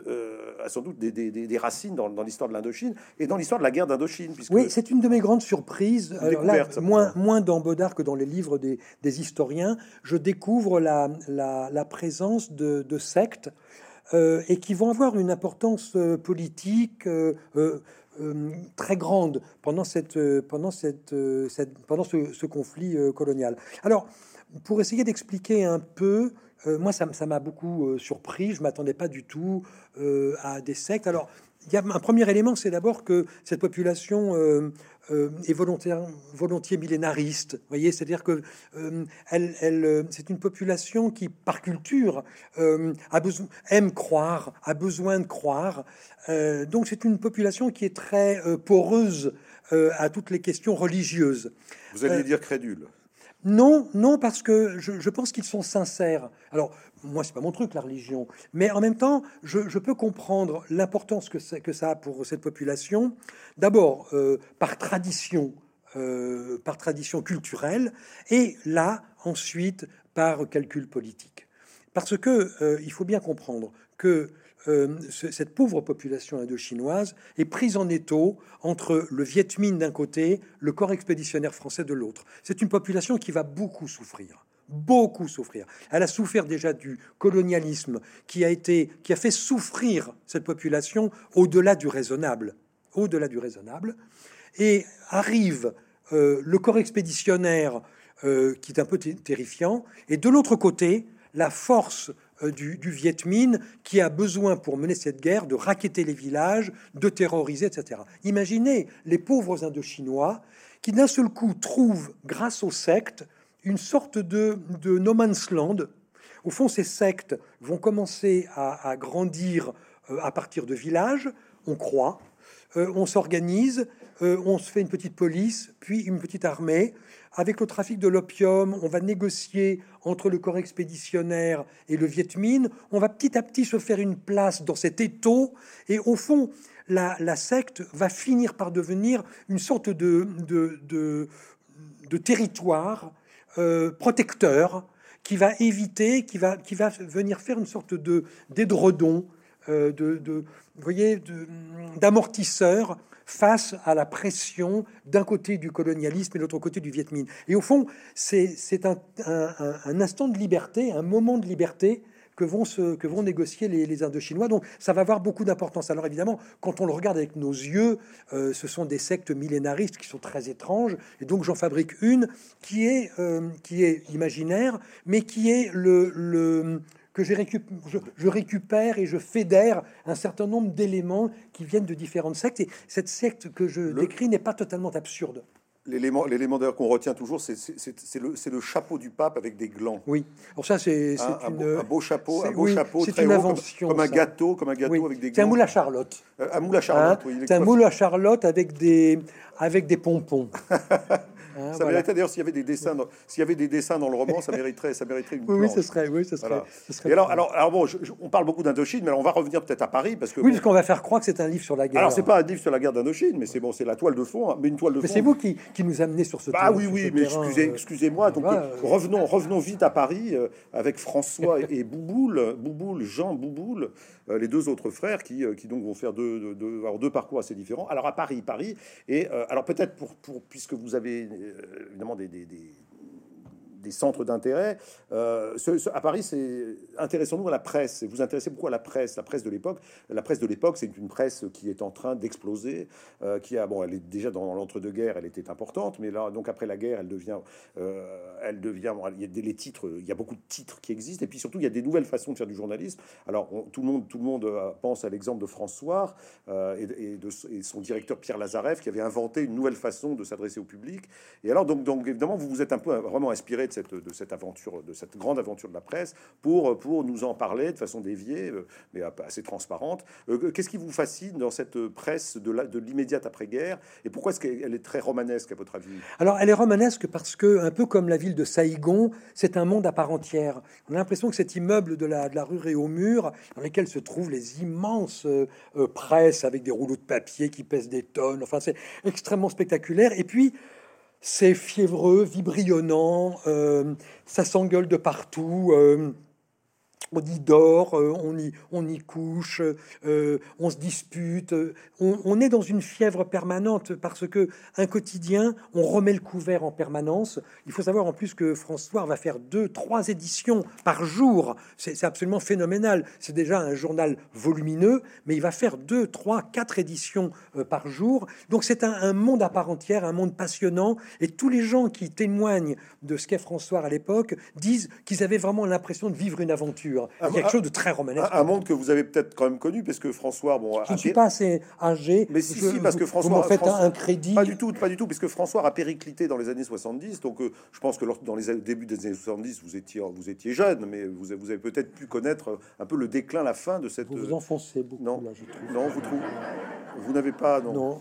a sans doute des, racines dans, l'histoire de l'Indochine et dans l'histoire de la guerre d'Indochine. Oui, c'est une de mes grandes surprises. moins, moins dans Baudard que dans les livres des, historiens, je découvre la, la présence de, sectes euh, et qui vont avoir une importance euh, politique euh, très grande pendant, cette, pendant, cette, pendant ce, conflit colonial. Alors, pour essayer d'expliquer un peu, moi, ça m'a beaucoup surpris. Je m'attendais pas du tout à des sectes. Alors, il y a un premier élément, c'est d'abord que cette population euh, euh, est volontaire, volontiers millénariste. Voyez, c'est-à-dire que euh, elle, elle c'est une population qui, par culture, a besoin, aime croire, a besoin de croire. donc, c'est une population qui est très poreuse à toutes les questions religieuses. Vous alliez dire crédule. Non, non, parce que je, je pense qu'ils sont sincères. Alors, moi, c'est pas mon truc, la religion. Mais en même temps, je, peux comprendre l'importance que, que, ça a pour cette population. D'abord, euh, par tradition, euh, par tradition culturelle, et là, ensuite, par calcul politique. Parce que euh, il faut bien comprendre que cette pauvre population indo-chinoise est prise en étau entre le Viet Minh d'un côté, le corps expéditionnaire français de l'autre. C'est une population qui va beaucoup souffrir beaucoup souffrir. Elle a souffert déjà du colonialisme qui a été, qui a fait souffrir cette population au-delà du raisonnable, au-delà du raisonnable. Et arrive euh, le corps expéditionnaire euh, qui est un peu terrifiant, et de l'autre côté, la force euh, du, du Viet Minh qui a besoin pour mener cette guerre de raqueter les villages, de terroriser, etc. Imaginez les pauvres Indochinois qui d'un seul coup trouvent, grâce aux sectes, une sorte de, de no man's land. Au fond, ces sectes vont commencer à, grandir euh, à partir de villages, on croit, euh, on s'organise, euh, on se fait une petite police, puis une petite armée. Avec le trafic de l'opium, on va négocier entre le corps expéditionnaire et le Viet Minh. On va petit à petit se faire une place dans cet étau. Et au fond, la, secte va finir par devenir une sorte de, de, de territoire euh, protecteur qui va éviter, qui va, venir faire une sorte de d'édredon, euh, de, voyez, d'amortisseur face à la pression d'un côté du colonialisme et de l'autre côté du Viet Minh. Et au fond, c'est un, instant de liberté, un moment de liberté que vont, se, que vont négocier les, les Indochinois. Donc ça va avoir beaucoup d'importance. Alors évidemment, quand on le regarde avec nos yeux, euh, ce sont des sectes millénaristes qui sont très étranges. Et donc j'en fabrique une qui est, euh, qui est imaginaire, mais qui est le, le que je, je, récupère et je fédère un certain nombre d'éléments qui viennent de différentes sectes. Et cette secte que je décris n'est pas totalement absurde. L'élément, l'élément d'ailleurs qu'on retient toujours, c'est, le, le, chapeau du pape avec des glands. Oui. Alors ça, c'est, un, un, beau, chapeau, un beau chapeau très une haut, invention, comme, un gâteau, comme un gâteau avec des glands. C'est un moule à Charlotte. Euh, un moule à Charlotte. Hein oui, c'est un moule à Charlotte avec des avec des pompons. Hein, ça mériterait d'ailleurs s'il y avait des dessins, dans, s'il y avait des dessins dans le roman, ça mériterait, ça mériterait une. Oui, oui, ce serait, oui, ce serait. Et alors, alors, alors bon, on parle beaucoup d'Indochine, mais on va revenir peut-être à Paris parce que. Oui, parce qu'on va faire croire que c'est un livre sur la guerre. Alors c'est pas un livre sur la guerre d'Indochine, mais c'est bon, c'est la toile de fond, hein, mais une toile de fond. c'est vous qui, qui nous amenez sur ce. Bah oui, oui, mais excusez, euh, excusez-moi. Donc euh, revenons, revenons vite à Paris euh, avec François et Bouboule, Bouboule, Jean Bouboule, les deux autres frères qui, qui donc vont faire deux, deux, deux, parcours assez différents. Alors à Paris, Paris, et alors peut-être pour, pour puisque vous avez évidemment des des, des centres d'intérêt. Euh, à Paris, c'est intéressons-nous à la presse. Vous intéressez beaucoup à la presse, la presse de l'époque. La presse de l'époque, c'est une presse qui est en train d'exploser, euh, qui a bon, elle est déjà dans l'entre-deux-guerres, elle était importante, mais là, donc après la guerre, elle devient, euh, elle devient. il y a des titres, il y a beaucoup de titres qui existent, et puis surtout, il y a des nouvelles façons de faire du journalisme. Alors, tout le monde, tout le monde pense à l'exemple de François et, de son directeur Pierre Lazareff, qui avait inventé une nouvelle façon de s'adresser au public. Et alors, donc, donc évidemment, vous vous êtes un peu vraiment inspiré de cette, de cette aventure, de cette grande aventure de la presse, pour, pour nous en parler de façon déviée, euh, mais assez transparente. Euh, qu'est-ce qui vous fascine dans cette presse de l'immédiate après-guerre Et pourquoi est-ce qu'elle est très romanesque, à votre avis? Alors, elle est romanesque parce que, un peu comme la ville de Saïgon, c'est un monde à part entière. On a l'impression que cet immeuble de la, de la rue Réaumur, dans lequel se trouvent les immenses euh, presses avec des rouleaux de papier qui pèsent des tonnes, enfin, c'est extrêmement spectaculaire. Et puis, c'est fiévreux, vibrionnant, euh, ça s'engueule de partout. Euh, on y dort, euh, on y, on y couche, euh, on se dispute, euh, on, est dans une fièvre permanente parce que un quotidien, on remet le couvert en permanence. Il faut savoir en plus que François va faire deux, trois éditions par jour. C'est absolument phénoménal. C'est déjà un journal volumineux, mais il va faire deux, trois, quatre éditions par jour. Donc c'est un, monde à part entière, un monde passionnant. Et tous les gens qui témoignent de ce qu'est François à l'époque disent qu'ils avaient vraiment l'impression de vivre une aventure quelque chose de très romanesque. Un, monde que vous avez peut-être quand même connu, parce que François, bon, je ne suis pas assez âgé. Mais si, si parce que François, vous faites un crédit. Pas du tout, pas du tout, puisque François a périclité dans les années 70. Donc, euh, je pense que dans les débuts des années 70, vous étiez, vous étiez jeune, mais vous, vous avez peut-être pu connaître un peu le déclin, la fin de cette. Vous vous enfoncez beaucoup. Non, là, je trouve. non, vous trouvez. Vous n'avez pas, non. non.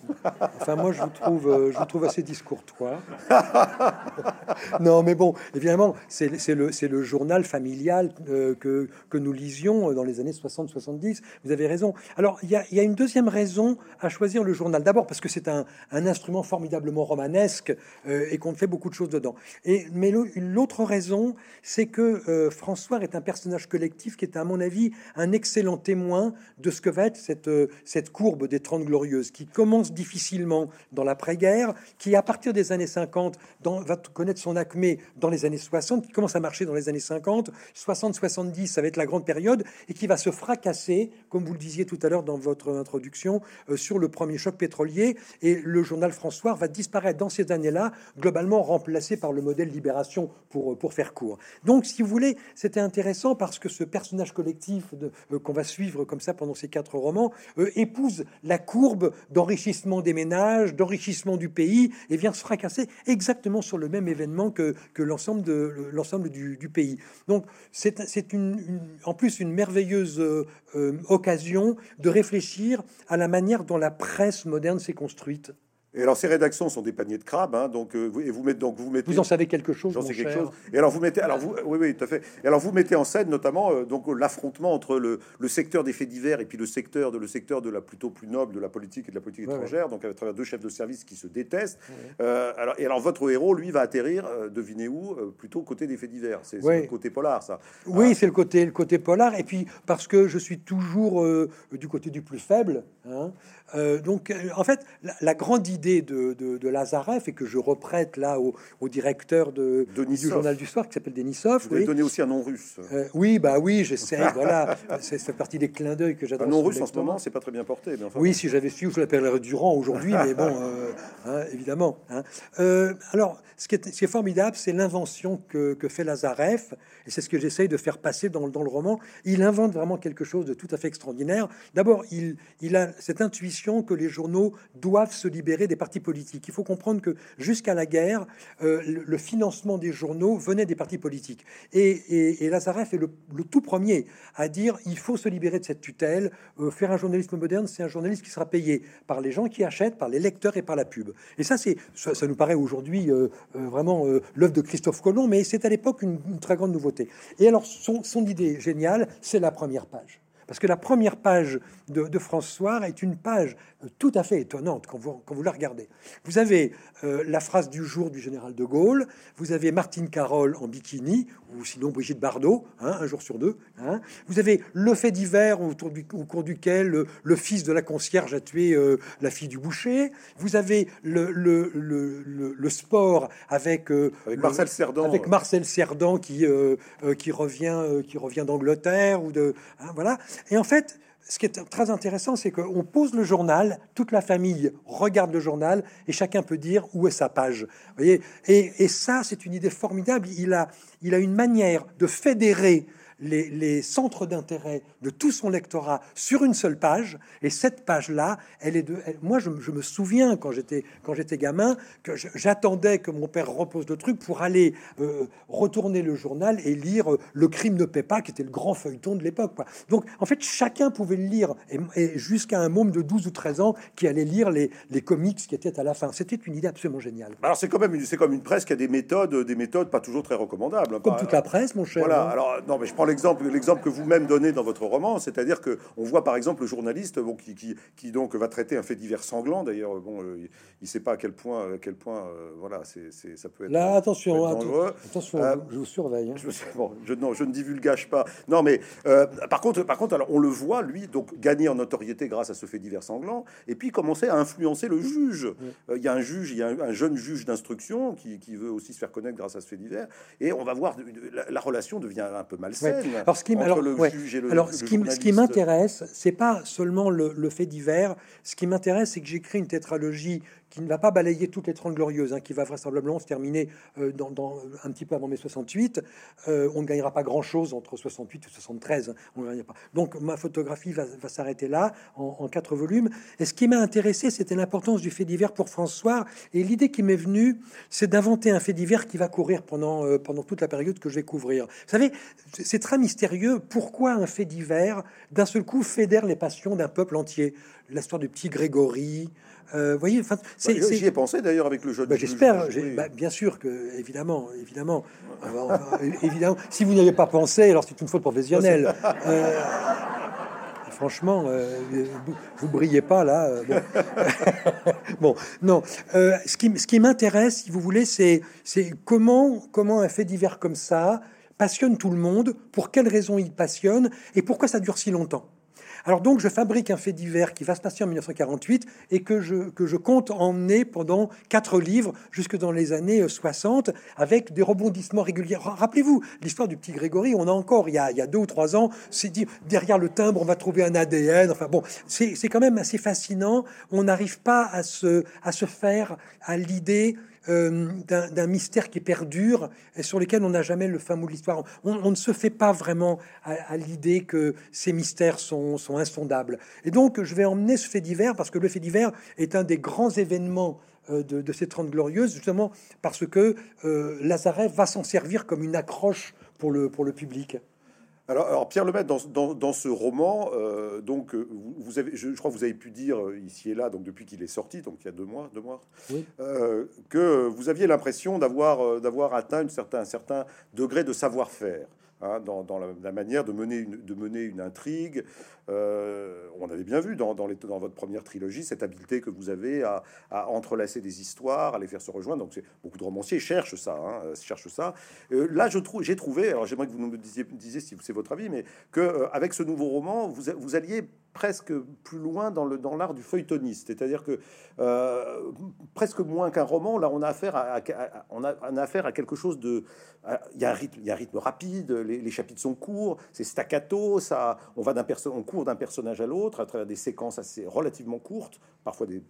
Enfin, moi, je vous trouve, euh, je vous trouve assez discourtois. non, mais bon, évidemment, c'est le, le journal familial euh, que, que nous lisions dans les années 60-70. Vous avez raison. Alors, il y, a une deuxième raison à choisir le journal. D'abord, parce que c'est un, instrument formidablement romanesque euh, et qu'on fait beaucoup de choses dedans. Et, mais l'autre raison, c'est que François est un personnage collectif qui est, à mon avis, un excellent témoin de ce que va être cette, courbe des 30 glorieuse, qui commence difficilement dans l'après-guerre, qui à partir des années 50 dans, va connaître son acmé dans les années 60, qui commence à marcher dans les années 50, 60-70, ça va être la grande période, et qui va se fracasser, comme vous le disiez tout à l'heure dans votre introduction, euh, sur le premier choc pétrolier, et le journal François va disparaître dans ces années-là, globalement remplacé par le modèle Libération, pour, euh, pour faire court. Donc, si vous voulez, c'était intéressant parce que ce personnage collectif euh, qu'on va suivre comme ça pendant ces quatre romans épouse la cour courbe d'enrichissement des ménages, d'enrichissement du pays, et vient se fracasser exactement sur le même événement que, que l'ensemble du, du, pays. Donc c'est une, en plus une merveilleuse euh, occasion de réfléchir à la manière dont la presse moderne s'est construite. Et alors ces rédactions sont des paniers de crabes, hein, donc euh, vous, et vous mettez donc vous mettez. Vous en savez quelque chose J'en sais quelque cher chose. Et alors vous mettez, alors vous, oui, oui, tout à fait. Et alors vous mettez en scène notamment euh, donc l'affrontement entre le, le secteur des faits divers et puis le secteur de le secteur de la plutôt plus noble de la politique et de la politique Ouais, étrangère, donc à travers deux chefs de service qui se détestent. Euh, alors et alors votre héros, lui, va atterrir, devinez où, plutôt côté des faits divers. C'est le côté polar, ça. Oui, c'est le côté, le côté polar. Et puis, parce que je suis toujours du côté du plus faible. hein. Euh, donc, euh, en fait, la, la grande idée de, de, de Lazareff, et que je reprête là au, au directeur de, du Denisov. journal du soir, qui s'appelle Denisov. Vous avez Oui. donné aussi un nom russe. Euh, oui, bah oui, j'essaie. voilà, c'est ça fait partie des clins d'œil que Un j'adore. nom sur russe en ce moment, c'est pas très bien porté. Mais enfin, Oui, si j'avais su, je l'appellerais Durand aujourd'hui, mais bon, euh, hein, évidemment. hein. Alors, ce qui est, ce qui est formidable, c'est l'invention que, que fait Lazareff, et c'est ce que j'essaye de faire passer dans, dans le roman. Il invente vraiment quelque chose de tout à fait extraordinaire. D'abord, il, il a cette intuition que les journaux doivent se libérer des partis politiques. Il faut comprendre que jusqu'à la guerre, euh, le, financement des journaux venait des partis politiques. Et, Lazareff est le, tout premier à dire il faut se libérer de cette tutelle. Euh, faire un journalisme moderne, c'est un journaliste qui sera payé par les gens qui achètent, par les lecteurs et par la pub. Et ça, c'est ça, nous paraît aujourd'hui euh, vraiment l'œuvre de Christophe Colomb, mais c'est à l'époque une, très grande nouveauté. Et alors, son idée géniale, c'est la première page. Parce que la première page de, de France Soir est une page euh, tout à fait étonnante quand vous, quand vous la regardez. Vous avez euh, la phrase du jour du général de Gaulle, vous avez Martine Carole en bikini, ou sinon Brigitte Bardot, hein, un jour sur deux. hein. Vous avez le fait divers autour du, au cours duquel le, le fils de la concierge a tué euh, la fille du boucher. Vous avez le, sport avec, euh, Marcel Cerdan. avec Marcel Cerdan qui, euh, euh, qui revient, euh, qui revient d'Angleterre ou de, hein, voilà. Et en fait, ce qui est très intéressant, c'est qu'on pose le journal, toute la famille regarde le journal et chacun peut dire où est sa page. Vous voyez? Et, ça, c'est une idée formidable. Il a, il a une manière de fédérer les, les centres d'intérêt de tout son lectorat sur une seule page. Et cette page-là, elle est de. elle- moi, je, me- je me souviens quand j'étais quand j'étais gamin que j'attendais que mon père repose le truc pour aller euh, retourner le journal et lire euh, Le crime ne paie pas, qui était le grand feuilleton de l'époque. Donc, en fait, chacun pouvait le lire, et, et jusqu'à un môme de 12 ou 13 ans qui allait lire les, les comics qui étaient à la fin. C'était une idée absolument géniale. Alors c'est quand même une, c'est comme une presse qui a des méthodes, des méthodes pas toujours très recommandables. hein. Comme Par- toute la presse, mon cher. Voilà. hein. Alors non, mais je prends l'exemple, l'exemple que vous-même donnez dans votre roman, c'est-à-dire que on voit par exemple le journaliste bon, qui, qui, qui donc va traiter un fait divers sanglant. D'ailleurs, bon, euh, il, sait pas à quel point, à quel point, euh, voilà, c'est, c'est- ça peut être. Là, attention, peut être atten- dangereux. attention, Euh, je vous surveille. hein. Je, bon, je, non, je ne divulgage pas. Non, mais euh, par contre, par contre, alors on le voit, lui, donc gagner en notoriété grâce à ce fait divers sanglant, et puis commencer à influencer le juge. Euh, Il y a un juge, il y a un, un jeune juge d'instruction qui, qui veut aussi se faire connaître grâce à ce fait divers, et on va voir la, la relation devient un peu malsaine Alors, ce qui, alors, le ouais. juge et le. Alors, le ce qui, m- ce qui journaliste. m'intéresse, c'est pas seulement le, le fait divers. Ce qui m'intéresse, c'est que j'écris une tétralogie qui ne va pas balayer toutes les 30 glorieuses, hein, qui va vraisemblablement se terminer euh, dans, un petit peu avant mai 68. Euh, on ne gagnera pas grand-chose entre 68 et 73. hein, on ne gagnera pas. Donc, ma photographie va, s'arrêter là, en, en quatre volumes. Et ce qui m'a intéressé, c'était l'importance du fait divers pour François. Et l'idée qui m'est venue, c'est d'inventer un fait divers qui va courir pendant, euh, pendant toute la période que je vais couvrir. Vous savez, c'est très mystérieux. Pourquoi un fait divers, d'un seul coup, fédère les passions d'un peuple entier? L'histoire du petit Grégory. Euh, voyez, enfin, c'est- Bah, J'y ai pensé d'ailleurs avec le jeu. bah, J'espère, bah, bien sûr que, évidemment, évidemment, évidemment. Si vous n'y avez pas pensé, alors c'est une faute professionnelle. Euh, franchement, euh, vous, vous brillez pas là. euh, bon. Bon, non. Ce qui, ce qui m'intéresse, si vous voulez, c'est c'est comment, comment un fait divers comme ça passionne tout le monde, pour quelles raisons il passionne et pourquoi ça dure si longtemps. Alors donc, je fabrique un fait divers qui va se passer en 1948 et que je, que je compte emmener pendant quatre livres jusque dans les années euh, 60 avec des rebondissements réguliers. Ra- Rappelez-vous l'histoire du petit Grégory. On a encore, il y a, il y a deux ou trois ans, c'est dit derrière le timbre, on va trouver un ADN. Enfin bon, c'est c'est quand même assez fascinant. On n'arrive pas à se, à se faire à l'idée euh, d'un mystère qui perdure et sur lequel on n'a jamais le fin mot de l'histoire. On, ne se fait pas vraiment à, l'idée que ces mystères sont, insondables. Et donc, je vais emmener ce fait divers parce que le fait divers est un des grands événements euh, de, de ces Trente Glorieuses, justement parce que euh, Lazareff va s'en servir comme une accroche pour le, pour le public. Alors, Pierre Lemaitre, dans, dans, ce roman, euh, donc euh, vous, avez, je, crois que vous avez pu dire euh, ici et là, donc depuis qu'il est sorti, donc il y a deux mois, deux mois, que vous aviez l'impression d'avoir d'avoir atteint une certain, un certain degré de savoir-faire. Hein, dans, la, manière de mener une, de mener une intrigue. Euh, on avait bien vu dans, votre première trilogie cette habileté que vous avez à, entrelacer des histoires, à les faire se rejoindre. Donc, beaucoup de romanciers cherchent ça, hein, cherchent ça. Euh, là, je trouve, j'ai trouvé. Alors, j'aimerais que vous nous disiez, si c'est votre avis, mais que euh, avec ce nouveau roman, vous, alliez presque plus loin dans l'art du feuilletoniste, c'est-à-dire que presque moins qu'un roman, là, on a affaire à, quelque chose de, il y a un rythme, rapide les, chapitres sont courts, c'est staccato, ça, on va d'un on d'un personnage à l'autre à travers des séquences assez relativement courtes, parfois des,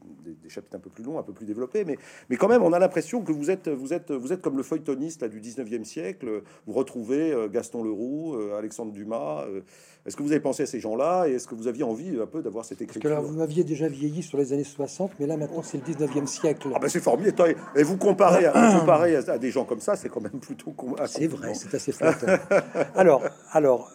chapitres un peu plus longs, un peu plus développés, mais, mais quand même, on a l'impression que vous êtes, vous êtes, vous êtes comme le feuilletoniste là, du 19e siècle. Vous retrouvez euh, Gaston Leroux, euh, Alexandre Dumas. Euh, est-ce que vous avez pensé à ces gens-là et est-ce que vous aviez envie un peu d'avoir cette écriture Parce que là, vous m'aviez déjà vieilli sur les années 60, mais là maintenant c'est le 19e siècle. Ah ben c'est formidable. Et vous comparez, à, comparez à, des gens comme ça, c'est quand même plutôt. C'est vrai, c'est assez flatteur. alors, alors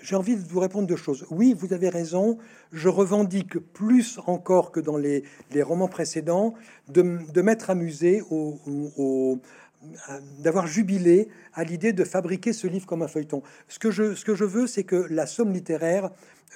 j'ai envie de vous répondre deux choses. Oui, vous avez raison. Je revendique plus encore que dans les, romans précédents de, m'être amusé au, d'avoir jubilé à l'idée de fabriquer ce livre comme un feuilleton. Ce que je, ce que je veux, c'est que la somme littéraire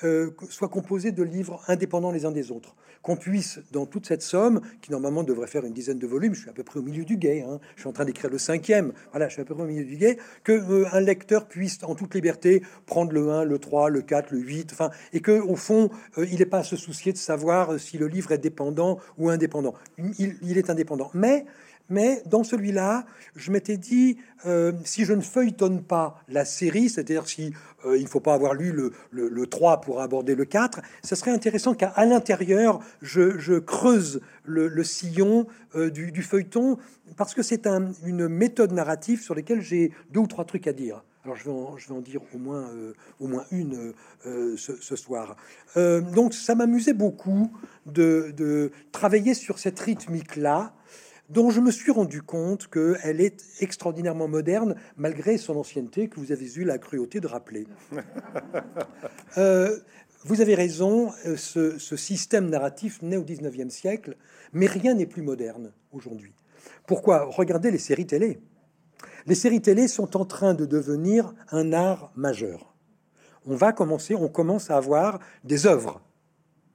euh, soit composée de livres indépendants les uns des autres. Qu'on puisse, dans toute cette somme, qui normalement devrait faire une dizaine de volumes, je suis à peu près au milieu du guet, hein, je suis en train d'écrire le cinquième, voilà, je suis à peu près au milieu du guet, que euh, un lecteur puisse, en toute liberté, prendre le 1, le 3, le 4, le 8, enfin, et que au fond, euh, il n'est pas à se soucier de savoir si le livre est dépendant ou indépendant. Il, il est indépendant. Mais mais dans celui-là, je m'étais dit, euh, si je ne feuilletonne pas la série, c'est-à-dire si euh, il ne faut pas avoir lu le, le, 3 pour aborder le 4, ce serait intéressant qu'à l'intérieur, je, creuse le, sillon euh, du, feuilleton, parce que c'est une méthode narrative sur laquelle j'ai deux ou trois trucs à dire. Alors je vais en, dire au moins, au moins une ce, soir. donc ça m'amusait beaucoup de, travailler sur cette rythmique-là, dont je me suis rendu compte qu'elle est extraordinairement moderne, malgré son ancienneté que vous avez eu la cruauté de rappeler. Euh, vous avez raison, euh, ce, ce, système narratif naît au 19e siècle, mais rien n'est plus moderne aujourd'hui. Pourquoi? Regardez les séries télé. Les séries télé sont en train de devenir un art majeur. On va commencer, on commence à avoir des œuvres,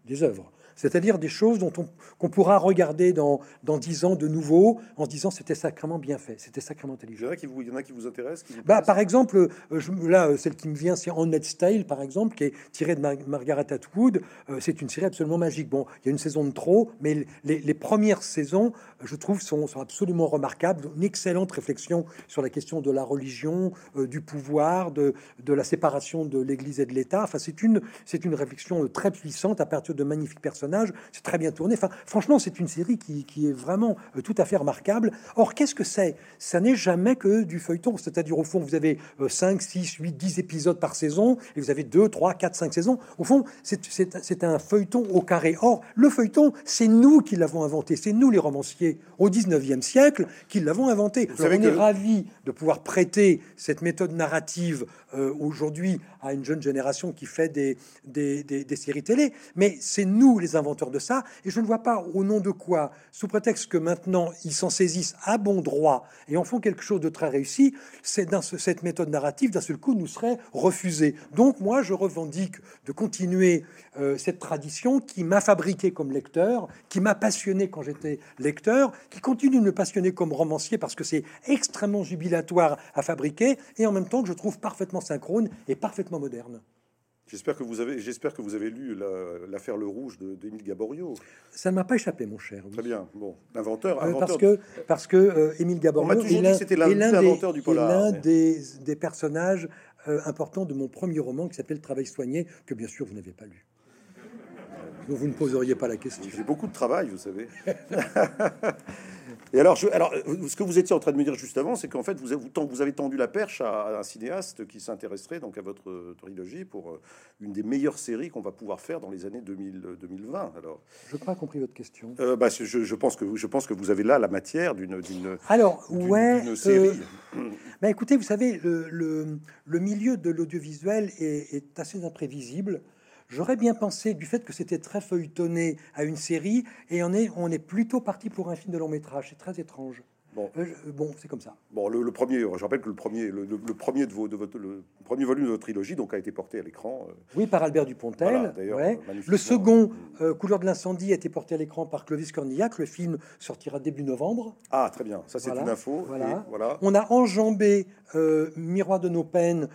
des œuvres c'est-à-dire des choses dont on, qu'on pourra regarder dans, dans 10 ans de nouveau en se disant c'était sacrément bien fait, c'était sacrément intelligent. Il y vous, il y en a qui vous intéressent bah, Par exemple, euh, je, là, euh, celle qui me vient, c'est On Net Style, par exemple, qui est tirée de Margaret Atwood. Euh, c'est une série absolument magique. Bon, il y a une saison de trop, mais les, les premières saisons, je trouve, sont, absolument remarquables. Une excellente réflexion sur la question de la religion, du pouvoir, de, de la séparation de l'Église et de l'État. Enfin, c'est une, c'est une réflexion très puissante à partir de magnifiques personnages c'est très bien tourné. Enfin, franchement, c'est une série qui, est vraiment euh, tout à fait remarquable. Or, qu'est-ce que c'est? Ça n'est jamais que du feuilleton. C'est-à-dire, au fond, vous avez 5, 6, 8, 10 épisodes par saison, et vous avez 2, 3, 4, 5 saisons. Au fond, c'est un feuilleton au carré. Or, le feuilleton, c'est nous qui l'avons inventé. C'est nous, les romanciers, au 19e siècle, qui l'avons inventé. on est ravis de pouvoir prêter cette méthode narrative euh, aujourd'hui à une jeune génération qui fait des, séries télé. Mais c'est nous, les inventeurs de ça, et je ne vois pas au nom de quoi, sous prétexte que maintenant ils s'en saisissent à bon droit et en font quelque chose de très réussi, cette méthode narrative d'un seul coup nous serait refusée. Donc moi je revendique de continuer euh, cette tradition qui m'a fabriqué comme lecteur, qui m'a passionné quand j'étais lecteur, qui continue de me passionner comme romancier parce que c'est extrêmement jubilatoire à fabriquer et en même temps que je trouve parfaitement synchrone et parfaitement moderne. J'espère que vous avez, j'espère que vous avez lu l'affaire Le Rouge d'Émile Gaborio. Ça ne m'a pas échappé, mon cher. Très bien. Bon, l'inventeur. Euh, parce que parce que euh, Émile Gaborio est l'un du polar, l'un des, des, personnages euh, importants de mon premier roman qui s'appelle Travail soigné, que bien sûr vous n'avez pas lu. dont vous ne poseriez pas la question. J'ai beaucoup de travail, vous savez. Et alors, je, alors, ce que vous étiez en train de me dire juste avant, c'est qu'en fait, vous, vous, vous, avez tendu la perche à, un cinéaste qui s'intéresserait donc à votre trilogie pour euh, une des meilleures séries qu'on va pouvoir faire dans les années 2000, 2020. Alors, je n'ai pas compris votre question. Euh, bah, je, je, pense que je pense que vous avez là la matière d'une d'une alors ouais série. Euh, bah, écoutez, vous savez, le, le, le milieu de l'audiovisuel est, est assez imprévisible. J'aurais bien pensé du fait que c'était très feuilletonné à une série, et on est, on est plutôt parti pour un film de long métrage. C'est très étrange. Bon, euh, bon c'est comme ça. Bon, le, premier, je rappelle que le premier, le, premier de, vos, de votre, le premier volume de votre trilogie, donc a été porté à l'écran. Euh, oui, par Albert Dupontel. ouais. Le second, euh, Couleur de l'incendie, a été porté à l'écran par Clovis Cornillac. Le film sortira début novembre. Ah, très bien. Ça, c'est une info. Voilà. voilà. On a enjambé Miroir de nos peines,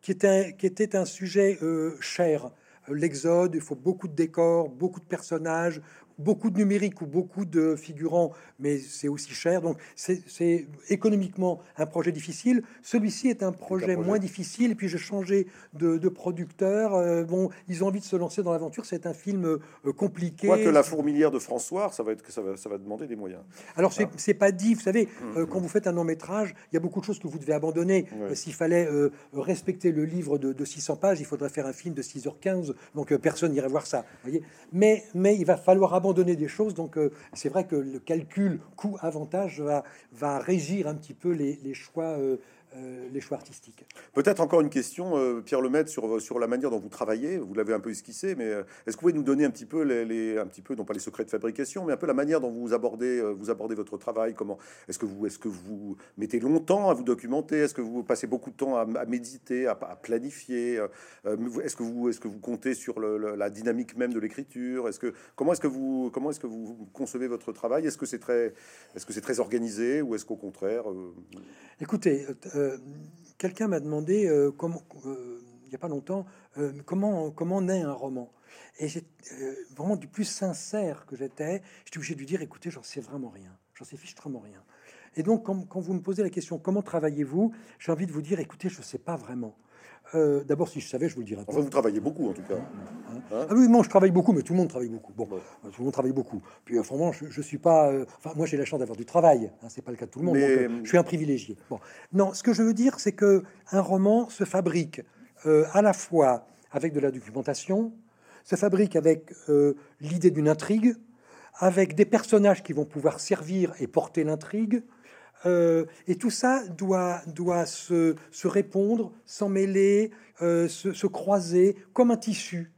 qui était, qui était un sujet cher l'exode, il faut beaucoup de décors, beaucoup de personnages, beaucoup de numérique ou beaucoup de figurants, mais c'est aussi cher. Donc c'est économiquement un projet difficile. Celui-ci est un projet, moins difficile. Et puis j'ai changé de, producteur. Euh, bon, ils ont envie de se lancer dans l'aventure. C'est un film euh, compliqué. Quoique la fourmilière de François, ça va être ça va, ça va demander des moyens. Alors c'est ah. pas dit. Vous savez, hum, euh, hum. quand vous faites un long métrage, il y a beaucoup de choses que vous devez abandonner. S'il fallait respecter le livre de, 600 pages, il faudrait faire un film de 6h15. Donc personne n'irait voir ça. Voyez mais mais il va falloir abandonner donner des choses. Donc, euh, c'est vrai que le calcul coût-avantage va, va régir un petit peu les, les choix euh, euh, les choix artistiques. Peut-être encore une question, euh, Pierre Lemaitre, sur, sur la manière dont vous travaillez. Vous l'avez un peu esquissé, mais euh, est-ce que vous pouvez nous donner un petit peu, les, un petit peu, non pas les secrets de fabrication, mais un peu la manière dont vous abordez, vous abordez votre travail? Comment Est-ce que vous, est-ce que vous mettez longtemps à vous documenter? Est-ce que vous passez beaucoup de temps à, méditer, à, planifier Est-ce que vous, est-ce que vous comptez sur la dynamique même de l'écriture? Est-ce que comment est-ce que vous, comment est-ce que vous concevez votre travail? Est-ce que c'est très, est-ce que c'est très organisé ou est-ce qu'au contraire Écoutez, euh, quelqu'un m'a demandé euh, comment, euh, il n'y a pas longtemps, comment comment naît un roman. Et vraiment du plus sincère que j'étais, j'étais obligé de lui dire, écoutez, j'en sais vraiment rien, j'en sais fichtrement rien. Et donc, quand, quand, vous me posez la question, comment travaillez-vous, j'ai envie de vous dire, écoutez, je ne sais pas vraiment. Euh, d'abord, si je savais, je vous le dirais. Enfin, vous travaillez beaucoup, en tout cas. Hein ah oui, moi, je travaille beaucoup, mais tout le monde travaille beaucoup. Bon, tout le monde travaille beaucoup. Puis, euh, franchement, je, je suis pas. Euh, enfin, moi, j'ai la chance d'avoir du travail. Hein, c'est pas le cas de tout le monde. je suis un privilégié. Bon, non, ce que je veux dire, c'est que un roman se fabrique à la fois avec de la documentation, se fabrique avec l'idée d'une intrigue, avec des personnages qui vont pouvoir servir et porter l'intrigue, euh, et tout ça doit, doit se, répondre, s'emmêler, euh, se, se, croiser comme un tissu.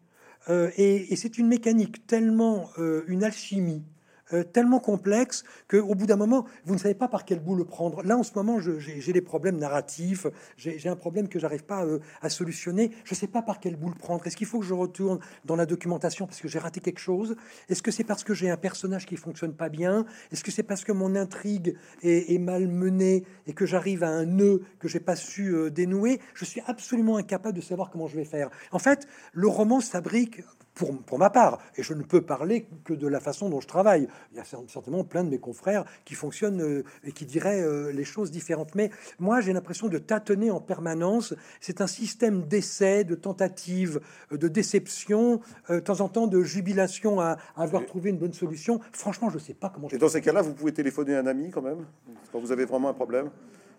Euh, et c'est une mécanique tellement, une alchimie euh, tellement complexe qu'au bout d'un moment, vous ne savez pas par quel bout le prendre. Là, en ce moment, j'ai des problèmes narratifs, j'ai un problème que j'arrive pas euh, à solutionner. Je ne sais pas par quel bout le prendre. Est-ce qu'il faut que je retourne dans la documentation parce que j'ai raté quelque chose? Est-ce que c'est parce que j'ai un personnage qui fonctionne pas bien? Est-ce que c'est parce que mon intrigue est, mal menée et que j'arrive à un nœud que j'ai pas su euh, dénouer? Je suis absolument incapable de savoir comment je vais faire. En fait, le roman s'abrique pour, pour, ma part, et je ne peux parler que de la façon dont je travaille. Il y a certainement plein de mes confrères qui fonctionnent euh, et qui diraient euh, les choses différentes. Mais moi, j'ai l'impression de tâtonner en permanence. C'est un système d'essais, de tentatives, euh, de déception, de temps en temps de jubilation à, avoir trouvé une bonne solution. Franchement, je ne sais pas comment. Et dans ces cas-là, vous pouvez téléphoner à un ami quand même quand vous avez vraiment un problème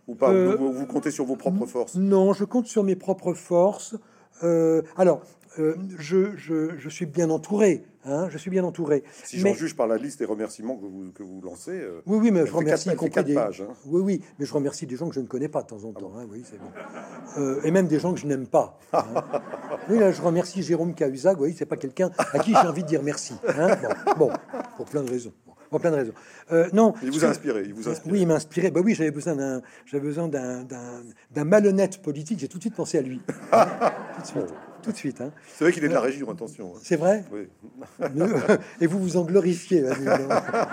ou pas? Vous, vous, comptez sur vos propres forces? Non, je compte sur mes propres forces. alors, euh, je, je, je, suis bien entouré. Hein, je suis bien entouré. Si j'en juge par la liste des remerciements que vous, que vous lancez. Euh, oui, oui, mais je remercie des... pages, hein. Oui, oui, mais je remercie des gens que je ne connais pas de temps en temps. Hein, oui, c'est bon. Euh, et même des gens que je n'aime pas. Oui, là, je remercie Jérôme Cahuzac. Oui, c'est pas quelqu'un à qui j'ai envie de dire merci. Bon, bon, pour plein de raisons pour plein de raisons. Euh, non, il vous a inspiré, il vous a Oui, il m'a inspiré. Bah oui, j'avais besoin d'un, j'avais besoin d'un, d'un, malhonnête politique. J'ai tout de suite pensé à lui. tout de suite tout de suite. Hein. C'est vrai qu'il est de la région, attention. Hein. C'est vrai oui. Et vous vous en glorifiez.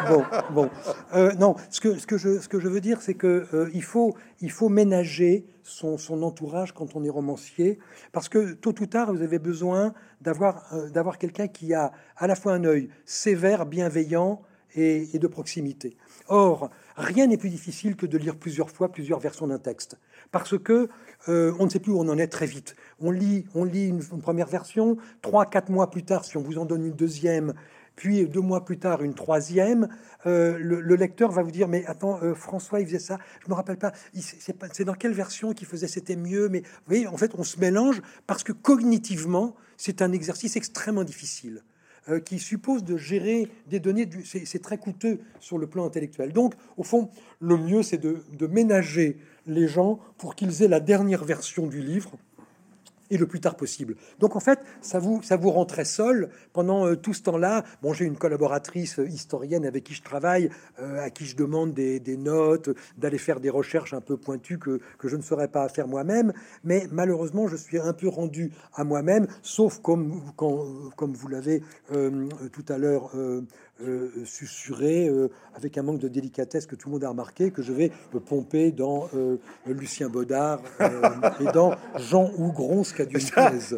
bon, bon. Euh, non, ce que, ce, que je, ce que je veux dire, c'est qu'il euh, il faut, il faut ménager son, son, entourage quand on est romancier, parce que tôt ou tard, vous avez besoin d'avoir, euh, d'avoir quelqu'un qui a à la fois un œil sévère, bienveillant et, et de proximité. Or, rien n'est plus difficile que de lire plusieurs fois plusieurs versions d'un texte, parce que euh, on ne sait plus où on en est très vite. On lit, on lit une, première version, trois, quatre mois plus tard, si on vous en donne une deuxième, puis deux mois plus tard une troisième, euh, le, lecteur va vous dire mais attends euh, François il faisait ça, je me rappelle pas, c'est dans quelle version qu'il faisait c'était mieux, mais vous voyez en fait on se mélange parce que cognitivement c'est un exercice extrêmement difficile. Euh, qui suppose de gérer des données, c'est très coûteux sur le plan intellectuel. Donc, au fond, le mieux, c'est de ménager les gens pour qu'ils aient la dernière version du livre et le plus tard possible. Donc en fait, ça vous, ça vous rend très seul pendant euh, tout ce temps-là. Bon, j'ai une collaboratrice euh, historienne avec qui je travaille, euh, à qui je demande des, notes, d'aller faire des recherches un peu pointues que, que je ne saurais pas faire moi-même. Mais malheureusement, je suis un peu rendu à moi-même, sauf comme, quand, comme vous l'avez tout à l'heure susurré, euh, avec un manque de délicatesse que tout le monde a remarqué, que je vais pomper dans euh, Lucien Baudard et dans Jean Hougron, ce qu'a du ce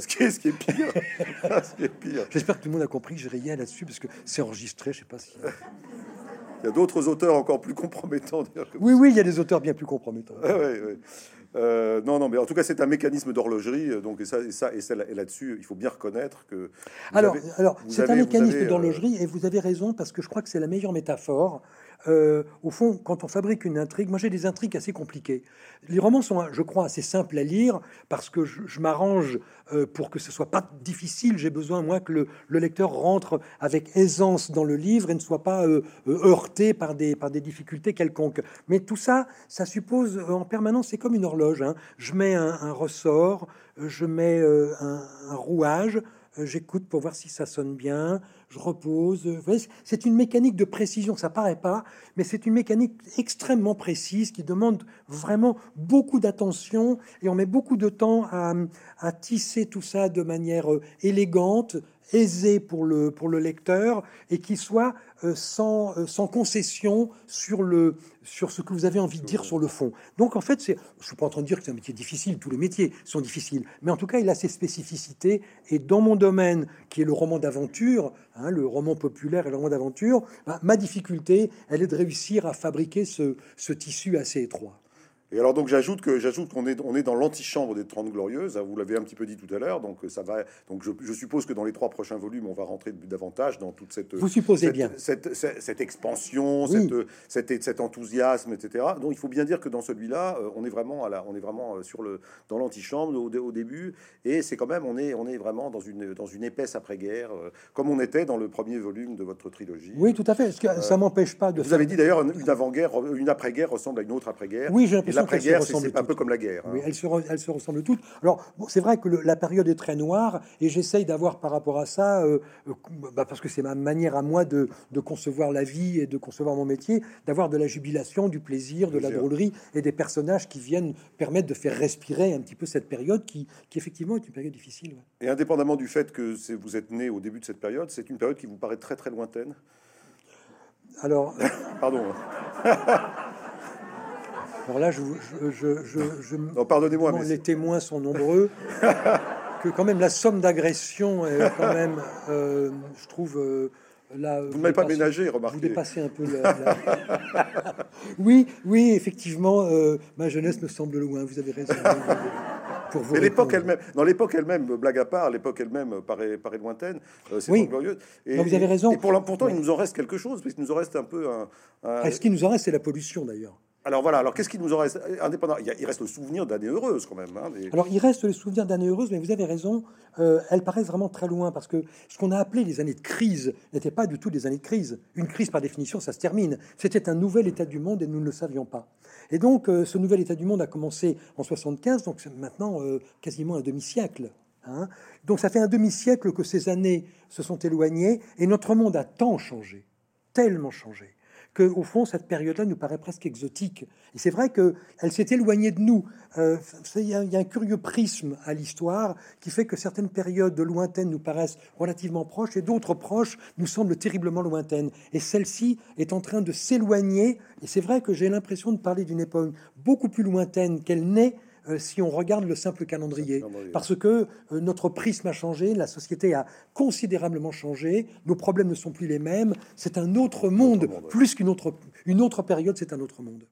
qui est, ce qui est pire. pire. J'espère que tout le monde a compris que j'ai rien là-dessus, parce que c'est enregistré, je sais pas si... Il y a d'autres auteurs encore plus compromettants. Oui, oui, il y a des auteurs bien plus compromettants. Euh, non, non, mais en tout cas, c'est un mécanisme d'horlogerie. Euh, donc, et ça, et ça, et, là-dessus, il faut bien reconnaître que. Alors, alors c'est un mécanisme euh, d'horlogerie, et vous avez raison parce que je crois que c'est la meilleure métaphore. Euh, au fond, quand on fabrique une intrigue, moi j'ai des intrigues assez compliquées. Les romans sont, je crois, assez simples à lire parce que je, m'arrange euh, pour que ce soit pas difficile. J'ai besoin, moi, que le, lecteur rentre avec aisance dans le livre et ne soit pas euh, heurté par des, par des difficultés quelconques. Mais tout ça, ça suppose en permanence, c'est comme une horloge. Hein. Je mets un, ressort, je mets un, un rouage, j'écoute pour voir si ça sonne bien, je repose. C'est une mécanique de précision, ça paraît pas, mais c'est une mécanique extrêmement précise qui demande vraiment beaucoup d'attention et on met beaucoup de temps à, tisser tout ça de manière euh, élégante, aisée pour le, pour le lecteur et qui soit euh, sans, euh, sans concession sur, le, sur ce que vous avez envie de dire sur le fond. Donc en fait, je ne suis pas en train de dire que c'est un métier difficile, tous les métiers sont difficiles, mais en tout cas, il a ses spécificités. Et dans mon domaine, qui est le roman d'aventure, hein, le roman populaire et le roman d'aventure, bah, ma difficulté, elle est de réussir à fabriquer ce, ce tissu assez étroit. Et alors donc j'ajoute que j'ajoute qu'on est on est dans l'antichambre des 30 glorieuses. Hein, vous l'avez un petit peu dit tout à l'heure. Donc ça va. Donc je, suppose que dans les trois prochains volumes, on va rentrer davantage dans toute cette. Vous supposez cette, bien cette, cette, expansion, cette, cet enthousiasme, etc. Donc il faut bien dire que dans celui-là, euh, on est vraiment à la, on est vraiment euh, sur le dans l'antichambre au, au, début. Et c'est quand même on est on est vraiment dans une dans une épaisse après-guerre, euh, comme on était dans le premier volume de votre trilogie. Oui, tout à fait. Que ça m'empêche pas de. Vous avez dit d'ailleurs une avant-guerre, une après-guerre ressemble à une autre après-guerre. Oui, j'ai l'impression l'après-guerre, c'est un peu comme la guerre. Oui, hein. elles, se elles se ressemblent toutes. Alors, bon, c'est vrai que la période est très noire, et j'essaye d'avoir par rapport à ça, euh, euh, bah, parce que c'est ma manière à moi de, de, concevoir la vie et de concevoir mon métier, d'avoir de la jubilation, du plaisir, de la drôlerie, et des personnages qui viennent permettre de faire respirer un petit peu cette période qui, qui effectivement est une période difficile. Et indépendamment du fait que vous êtes né au début de cette période, c'est une période qui vous paraît très très lointaine? Alors, pardon. Alors là, je, je, je, pardonnez-moi, mais les témoins sont nombreux. que quand même la somme d'agression est quand même, euh, je trouve. Euh, là, vous ne m'avez pas ménagé, remarquez. Vous dépassez un peu la. oui, oui, effectivement, euh, ma jeunesse me semble loin. Vous avez raison. Pour vous Mais l'époque elle-même, dans l'époque elle-même, blague à part, l'époque elle-même paraît, paraît lointaine. c'est oui. glorieux. Et, vous avez raison. Et pour, pourtant, il nous en reste quelque chose, parce qu'il nous en reste un peu un. un... ce qui nous en reste, c'est la pollution, d'ailleurs. Alors voilà, alors qu'est-ce qui nous en reste indépendant? Il, reste le souvenir d'années heureuses quand même. Hein, alors il reste le souvenir d'années heureuses, mais vous avez raison, euh, elles paraissent vraiment très loin parce que ce qu'on a appelé les années de crise n'était pas du tout des années de crise. Une crise par définition, ça se termine. C'était un nouvel état du monde et nous ne le savions pas. Et donc euh, ce nouvel état du monde a commencé en 75, donc c'est maintenant euh, quasiment un demi-siècle. Hein. Donc ça fait un demi-siècle que ces années se sont éloignées et notre monde a tant changé, tellement changé que, au fond, cette période-là nous paraît presque exotique. Et c'est vrai qu'elle s'est éloignée de nous. Euh, il y, a un curieux prisme à l'histoire qui fait que certaines périodes lointaines nous paraissent relativement proches et d'autres proches nous semblent terriblement lointaines. Et celle-ci est en train de s'éloigner. Et c'est vrai que j'ai l'impression de parler d'une époque beaucoup plus lointaine qu'elle n'est euh, si on regarde le simple calendrier. Parce que euh, notre prisme a changé, la société a considérablement changé, nos problèmes ne sont plus les mêmes, c'est un autre monde, plus qu'une autre, une autre période, c'est un autre monde.